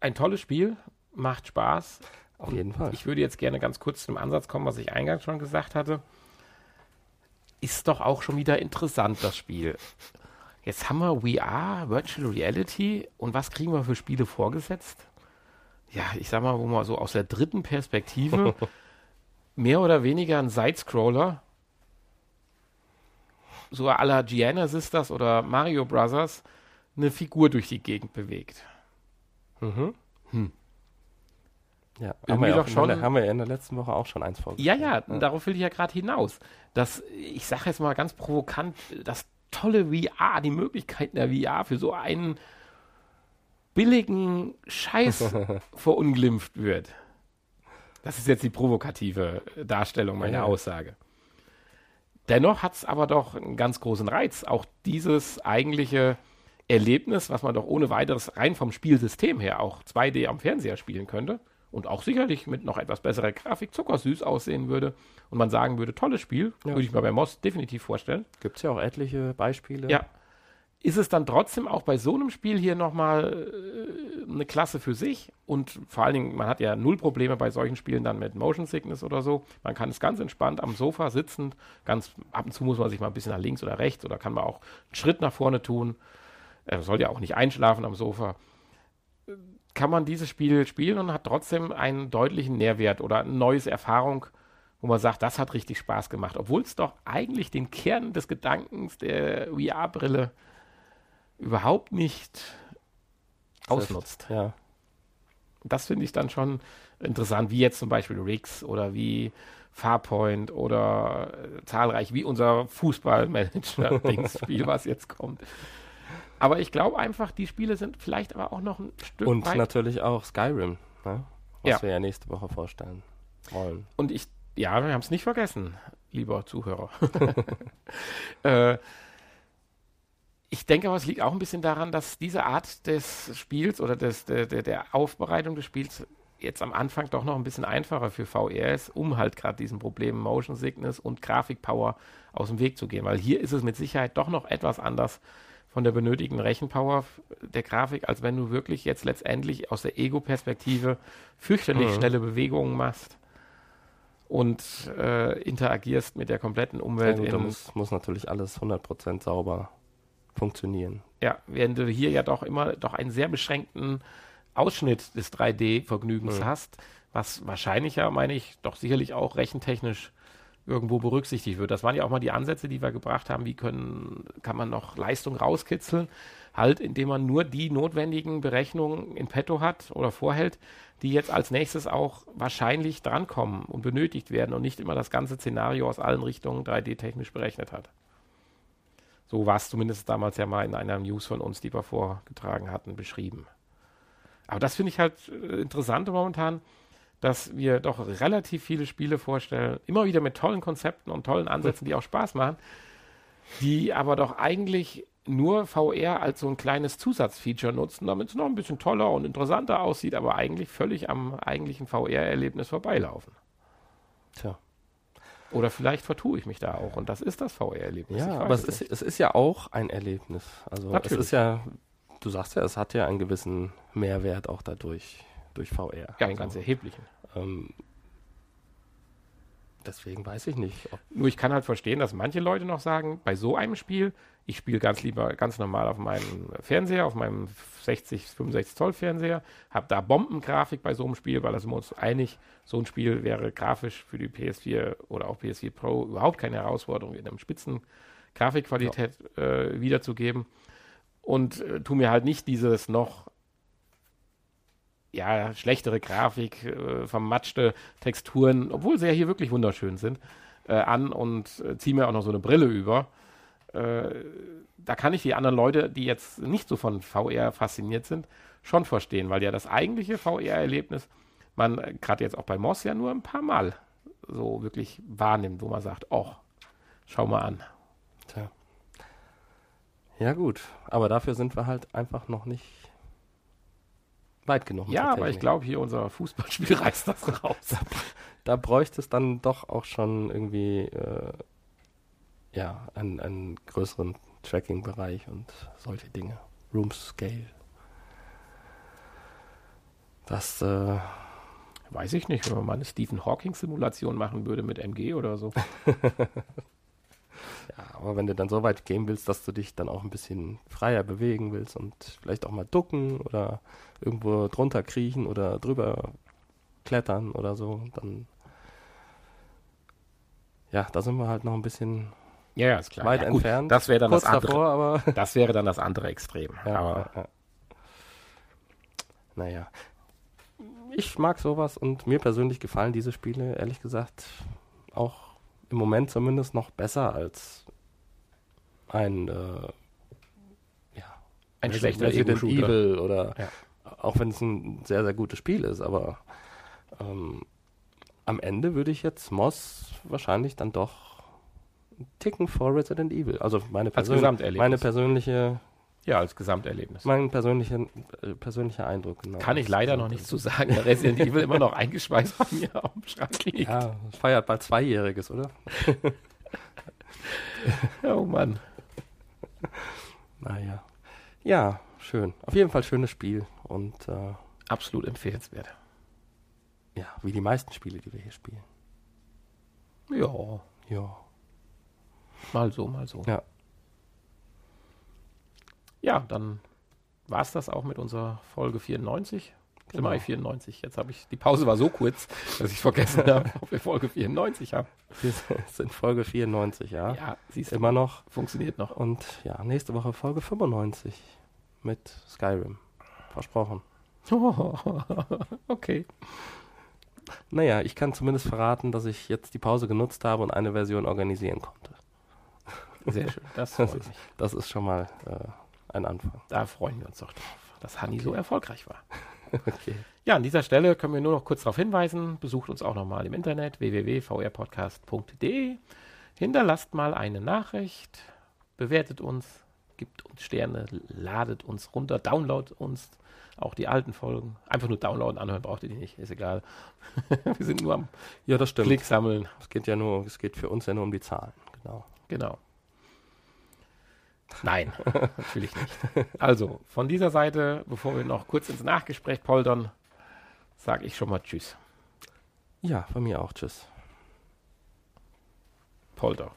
ein tolles Spiel, macht Spaß. Auf jeden Fall. Ich würde jetzt gerne ganz kurz zum Ansatz kommen, was ich eingangs schon gesagt hatte. Ist doch auch schon wieder interessant, das Spiel. Jetzt haben wir VR, Virtual Reality und was kriegen wir für Spiele vorgesetzt? Ja, ich sag mal, wo man so aus der dritten Perspektive mehr oder weniger ein Sidescroller, so à la Gianna Sisters oder Mario Brothers, eine Figur durch die Gegend bewegt. Mhm. Hm. Ja, haben wir, ja auch in schon- der, haben wir in der letzten Woche auch schon eins Ja, vorgestellt. ja, darauf will ich ja gerade hinaus. Das, ich sage jetzt mal ganz provokant, das tolle VR, die Möglichkeiten der VR für so einen billigen Scheiß verunglimpft wird. Das ist jetzt die provokative Darstellung meiner Ja. Aussage. Dennoch hat es aber doch einen ganz großen Reiz, auch dieses eigentliche Erlebnis, was man doch ohne weiteres rein vom Spielsystem her auch 2D am Fernseher spielen könnte und auch sicherlich mit noch etwas besserer Grafik zuckersüß aussehen würde und man sagen würde, tolles Spiel, Ja. würde ich mir bei Moss definitiv vorstellen. Gibt es ja auch etliche Beispiele. Ja. Ist es dann trotzdem auch bei so einem Spiel hier nochmal äh, eine Klasse für sich? Und vor allen Dingen, man hat ja null Probleme bei solchen Spielen dann mit Motion Sickness oder so. Man kann es ganz entspannt am Sofa sitzend, ganz ab und zu muss man sich mal ein bisschen nach links oder rechts oder kann man auch einen Schritt nach vorne tun. Er soll ja auch nicht einschlafen am Sofa. Kann man dieses Spiel spielen und hat trotzdem einen deutlichen Nährwert oder eine neue Erfahrung, wo man sagt, das hat richtig Spaß gemacht, obwohl es doch eigentlich den Kern des Gedankens der VR-Brille überhaupt nicht ausnutzt. Ja. Das finde ich dann schon interessant, wie jetzt zum Beispiel Riggs oder wie Farpoint oder äh, zahlreich wie unser Fußballmanager-Spiel, was jetzt kommt. Aber ich glaube einfach, die Spiele sind vielleicht aber auch noch ein Stück Und weit. natürlich auch Skyrim, ne? was Ja. wir ja nächste Woche vorstellen wollen. Und ich, ja, wir haben es nicht vergessen, lieber Zuhörer. äh, ich denke aber, es liegt auch ein bisschen daran, dass diese Art des Spiels oder des, der, der, Aufbereitung des Spiels jetzt am Anfang doch noch ein bisschen einfacher für VR ist, um halt gerade diesen Problemen Motion Sickness und Grafikpower aus dem Weg zu gehen. Weil hier ist es mit Sicherheit doch noch etwas anders von der benötigten Rechenpower der Grafik, als wenn du wirklich jetzt letztendlich aus der Ego-Perspektive fürchterlich Mhm. schnelle Bewegungen machst und äh, interagierst mit der kompletten Ja, Umwelt. gut, da in, muss, muss natürlich alles 100% sauber funktionieren. ja, während du hier ja doch immer doch einen sehr beschränkten Ausschnitt des 3D-Vergnügens Mhm. hast, was wahrscheinlich ja, meine ich, doch sicherlich auch rechentechnisch irgendwo berücksichtigt wird. Das waren ja auch mal die Ansätze, die wir gebracht haben. Wie können, kann man noch Leistung rauskitzeln? Halt, indem man nur die notwendigen Berechnungen in petto hat oder vorhält, die jetzt als nächstes auch wahrscheinlich drankommen und benötigt werden und nicht immer das ganze Szenario aus allen Richtungen 3D-technisch berechnet hat. So war es zumindest damals ja mal in einer News von uns, die wir vorgetragen hatten, beschrieben. Aber das finde ich halt äh, interessant momentan, dass wir doch relativ viele Spiele vorstellen, immer wieder mit tollen Konzepten und tollen Ansätzen, die auch Spaß machen, die aber doch eigentlich nur VR als so ein kleines Zusatzfeature nutzen, damit es noch ein bisschen toller und interessanter aussieht, aber eigentlich völlig am eigentlichen VR-Erlebnis vorbeilaufen. Tja. Oder vielleicht vertue ich mich da auch und das ist das VR-Erlebnis. Ja, aber es ist, es ist ja auch ein Erlebnis. Also Natürlich. es ist ja, du sagst ja, es hat ja einen gewissen Mehrwert auch dadurch, durch VR. ja, einen also, ganz erheblichen. ähm, deswegen weiß ich nicht, Nur ich kann halt verstehen, dass manche Leute noch sagen, bei so einem Spiel, ich spiele ganz lieber ganz normal auf meinem Fernseher, auf meinem 60, 65 Zoll Fernseher, habe da Bombengrafik bei so einem Spiel, weil da sind wir uns einig, so ein Spiel wäre grafisch für die PS4 oder auch PS4 Pro überhaupt keine Herausforderung in einem spitzen Grafikqualität äh, wiederzugeben. Und äh, tu mir halt nicht dieses noch ja, schlechtere Grafik, äh, vermatschte Texturen, obwohl sie ja hier wirklich wunderschön sind, äh, an und äh, ziehe mir auch noch so eine Brille über. äh, da kann ich die anderen Leute, die jetzt nicht so von VR fasziniert sind, schon verstehen, weil ja das eigentliche VR-Erlebnis man äh, gerade jetzt auch bei Moss ja nur ein paar Mal so wirklich wahrnimmt, wo man sagt, oh, schau mal an. Tja. Ja gut, aber dafür sind wir halt einfach noch nicht weit genug. Ja, aber ich glaube, hier unser Fußballspiel reißt das raus. da bräuchte es dann doch auch schon irgendwie äh, ja, einen, einen größeren Tracking-Bereich und solche Dinge. Room Scale. Das, äh, Weiß ich nicht, wenn man mal eine Stephen Hawking-Simulation machen würde mit MG oder so. ja, aber wenn du dann so weit gehen willst, dass du dich dann auch ein bisschen freier bewegen willst und vielleicht auch mal ducken oder irgendwo drunter kriechen oder drüber klettern oder so, dann ja, da sind wir halt noch ein bisschen Ja, ja, ist klar. weit ja, gut, entfernt. Das wäre dann kurz das andere. davor, aber Das wäre dann das andere Extrem. Ja, aber ja, ja. Naja. Ich mag sowas und mir persönlich gefallen diese Spiele, ehrlich gesagt, auch im Moment zumindest noch besser als ein, äh, ja, ein schlechter Resident. Evil oder Ja. auch wenn es ein sehr, sehr gutes Spiel ist, aber ähm, am Ende würde ich jetzt Moss wahrscheinlich dann doch einen ticken vor Resident Evil. Also meine, persön- meine persönliche Ja, als Gesamterlebnis. mein persönlicher, äh, persönlicher Eindruck, genau. Kann ich leider noch nicht zu sagen, Resident Evil immer noch eingeschweißt bei mir auf dem Schrank liegt. Ja, feiert bald Zweijähriges, oder? Oh Mann. Naja. Ja, schön. Auf jeden Fall schönes Spiel. Und äh, Absolut empfehlenswert. ja, wie die meisten Spiele, die wir hier spielen. Ja, Ja. mal so, mal so. Ja. Ja, dann war es das auch mit unserer Folge 94. Sind wir Genau. bei 94. Jetzt habe ich, die Pause war so kurz, dass ich vergessen habe, ob wir Folge 94 haben. Wir sind Folge 94, ja. Ja, siehst du, Immer noch. funktioniert noch. Und ja, nächste Woche Folge 95 mit Skyrim. Versprochen. okay. Naja, ich kann zumindest verraten, dass ich jetzt die Pause genutzt habe und eine Version organisieren konnte. Sehr schön. Das Das ist- mich. Das ist schon mal äh, ein Anfang. Da freuen wir uns doch drauf, dass Hanni so erfolgreich war. Okay. Ja, an dieser Stelle können wir nur noch kurz darauf hinweisen. Besucht uns auch nochmal im Internet www.vrpodcast.de. Hinterlasst mal eine Nachricht, bewertet uns, gibt uns Sterne, ladet uns runter, downloadet uns auch die alten Folgen. Einfach nur downloaden, anhören braucht ihr die nicht, ist egal. wir sind nur am Ja, das stimmt. Klick sammeln. Es geht ja nur, es geht für uns ja nur um die Zahlen, genau. Genau. Nein, natürlich nicht. Also, von dieser Seite, bevor wir noch kurz ins Nachgespräch poltern, sage ich schon mal Tschüss. Ja, von mir auch. Tschüss. Polter.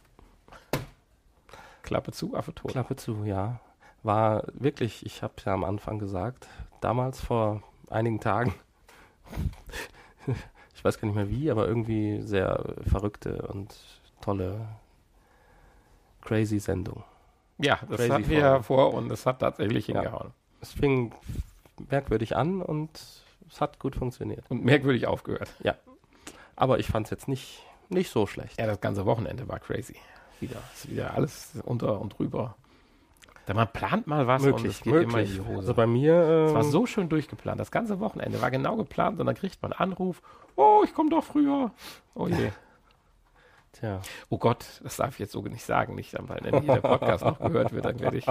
Klappe zu, Affe tot. Klappe zu, ja. War wirklich, ich habe ja am Anfang gesagt, damals vor einigen Tagen, ich weiß gar nicht mehr wie, aber irgendwie sehr verrückte und tolle, crazy Sendung. Ja, das Crazy hatten wir ja vor und es hat tatsächlich Ja. hingehauen. Es fing merkwürdig an und es hat gut funktioniert. Und merkwürdig aufgehört. Aber ich fand es jetzt nicht, nicht so schlecht. Ja, das ganze Wochenende war crazy. Wieder, ist wieder alles unter und drüber. Da man plant mal was und es geht immer in die Hose. Also bei mir. Es Ähm, war so schön durchgeplant. Das ganze Wochenende war genau geplant und dann kriegt man einen Anruf. Oh, ich komme doch früher. Oh je. Tja, Oh Gott, das darf ich jetzt so nicht sagen, nicht, weil wenn hier der Podcast noch gehört wird, dann werde ich.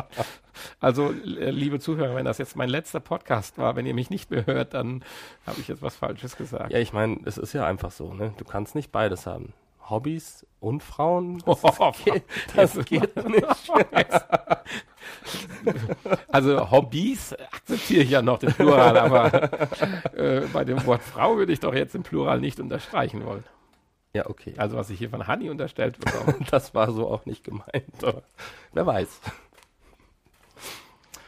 Also, äh, liebe Zuhörer, wenn das jetzt mein letzter Podcast war, wenn ihr mich nicht mehr hört, dann habe ich jetzt was Falsches gesagt. ja, ich meine, es ist ja einfach so, ne? Du kannst nicht beides haben. Hobbys und Frauen, das, Oh, geht, das geht nicht. Also Hobbys akzeptiere ich ja noch den Plural, aber äh, bei dem Wort Frau würde ich doch jetzt den Plural nicht unterstreichen wollen. Ja, okay. Also was ich hier von Hanni unterstellt bekomme. Das war so auch nicht gemeint, aber wer weiß.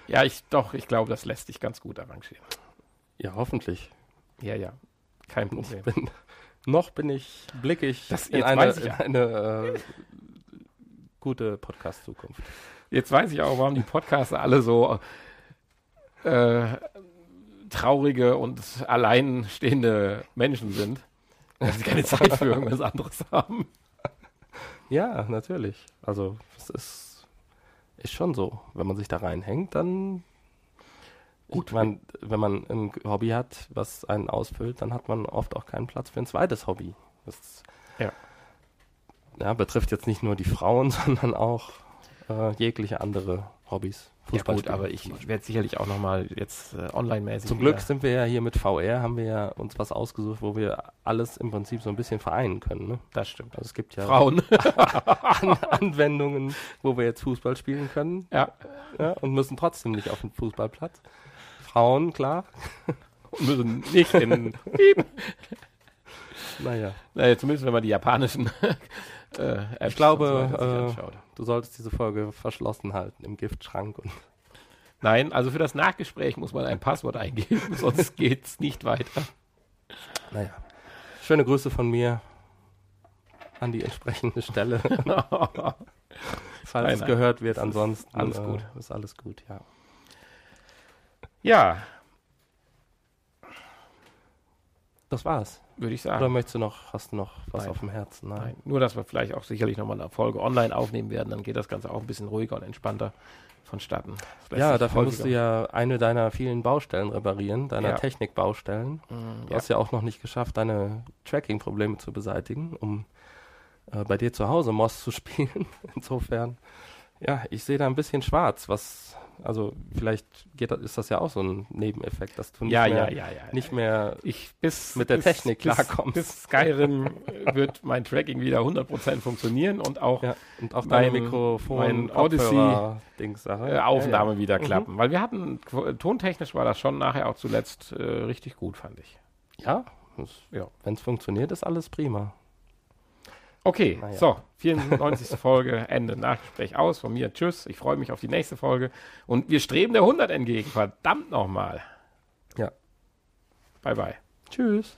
Ja, ich doch, ich glaube, das lässt sich ganz gut arrangieren. Ja, hoffentlich. Ja, ja. Kein Ich Problem. bin, noch bin ich blickig Das- in eine, ich in eine äh, gute Podcast-Zukunft. Jetzt weiß ich auch, warum die Podcaster alle so äh, traurige und alleinstehende Menschen sind. Weil sie keine Zeit für irgendwas anderes haben. Ja, natürlich. Also es ist ist schon so. Wenn man sich da reinhängt, dann Gut, man, wenn man ein Hobby hat, was einen ausfüllt, dann hat man oft auch keinen Platz für ein zweites Hobby. Das Ja. ja, betrifft jetzt nicht nur die Frauen, sondern auch äh, jegliche andere Hobbys. Ja gut, spielen aber ich werde sicherlich auch nochmal jetzt äh, online-mäßig. Zum Glück sind wir ja hier mit VR, haben wir ja uns was ausgesucht, wo wir alles im Prinzip so ein bisschen vereinen können. Ne? Das stimmt. Also es gibt ja Frauen. An Anwendungen, wo wir jetzt Fußball spielen können ja. ja, und müssen trotzdem nicht auf den Fußballplatz. Frauen, klar. Und müssen nicht in. Naja, naja, zumindest wenn man die japanischen. Äh, Ich glaube, so äh, du solltest diese Folge verschlossen halten im Giftschrank. Nein, also für das Nachgespräch muss man ein Passwort eingeben, sonst geht's nicht weiter. naja, schöne Grüße von mir an die entsprechende Stelle, falls Nein, es gehört wird. Ansonsten alles äh, gut. ist alles gut, ja. Ja, Das war's. würde ich Oder sagen. möchtest du noch, hast du noch was Nein. auf dem Herzen? Nein. Nur, dass wir vielleicht auch sicherlich nochmal eine Folge online aufnehmen werden, dann geht das Ganze auch ein bisschen ruhiger und entspannter vonstatten. Ja, dafür musst du häufiger- ja eine deiner vielen Baustellen reparieren, deiner Ja. Technikbaustellen. Mm, Du ja. hast ja auch noch nicht geschafft, deine Tracking-Probleme zu beseitigen, um äh, bei dir zu Hause Moss zu spielen. Insofern, ja, ich sehe da ein bisschen schwarz, was, also vielleicht geht, das- ist das ja auch so ein Nebeneffekt, dass du nicht, ja, mehr, ja, ja, nicht mehr ich bis mit der bis, Technik bis, klarkommst. Bis Skyrim äh, wird mein Tracking wieder 100% funktionieren und auch und auch mein- Mikrofon, Odyssey, Dings-Sache. äh, Aufnahme wieder Mhm. klappen. Weil wir hatten, tontechnisch war das schon nachher auch zuletzt äh, richtig gut, fand ich. Ja Ja. wenn es funktioniert, ist alles prima. Okay, ja. so, 94. Folge, Ende, Nachgespräch aus. Von mir, tschüss, ich freue mich auf die nächste Folge. Und wir streben der 100 entgegen, verdammt nochmal. Ja. Bye, bye. Tschüss.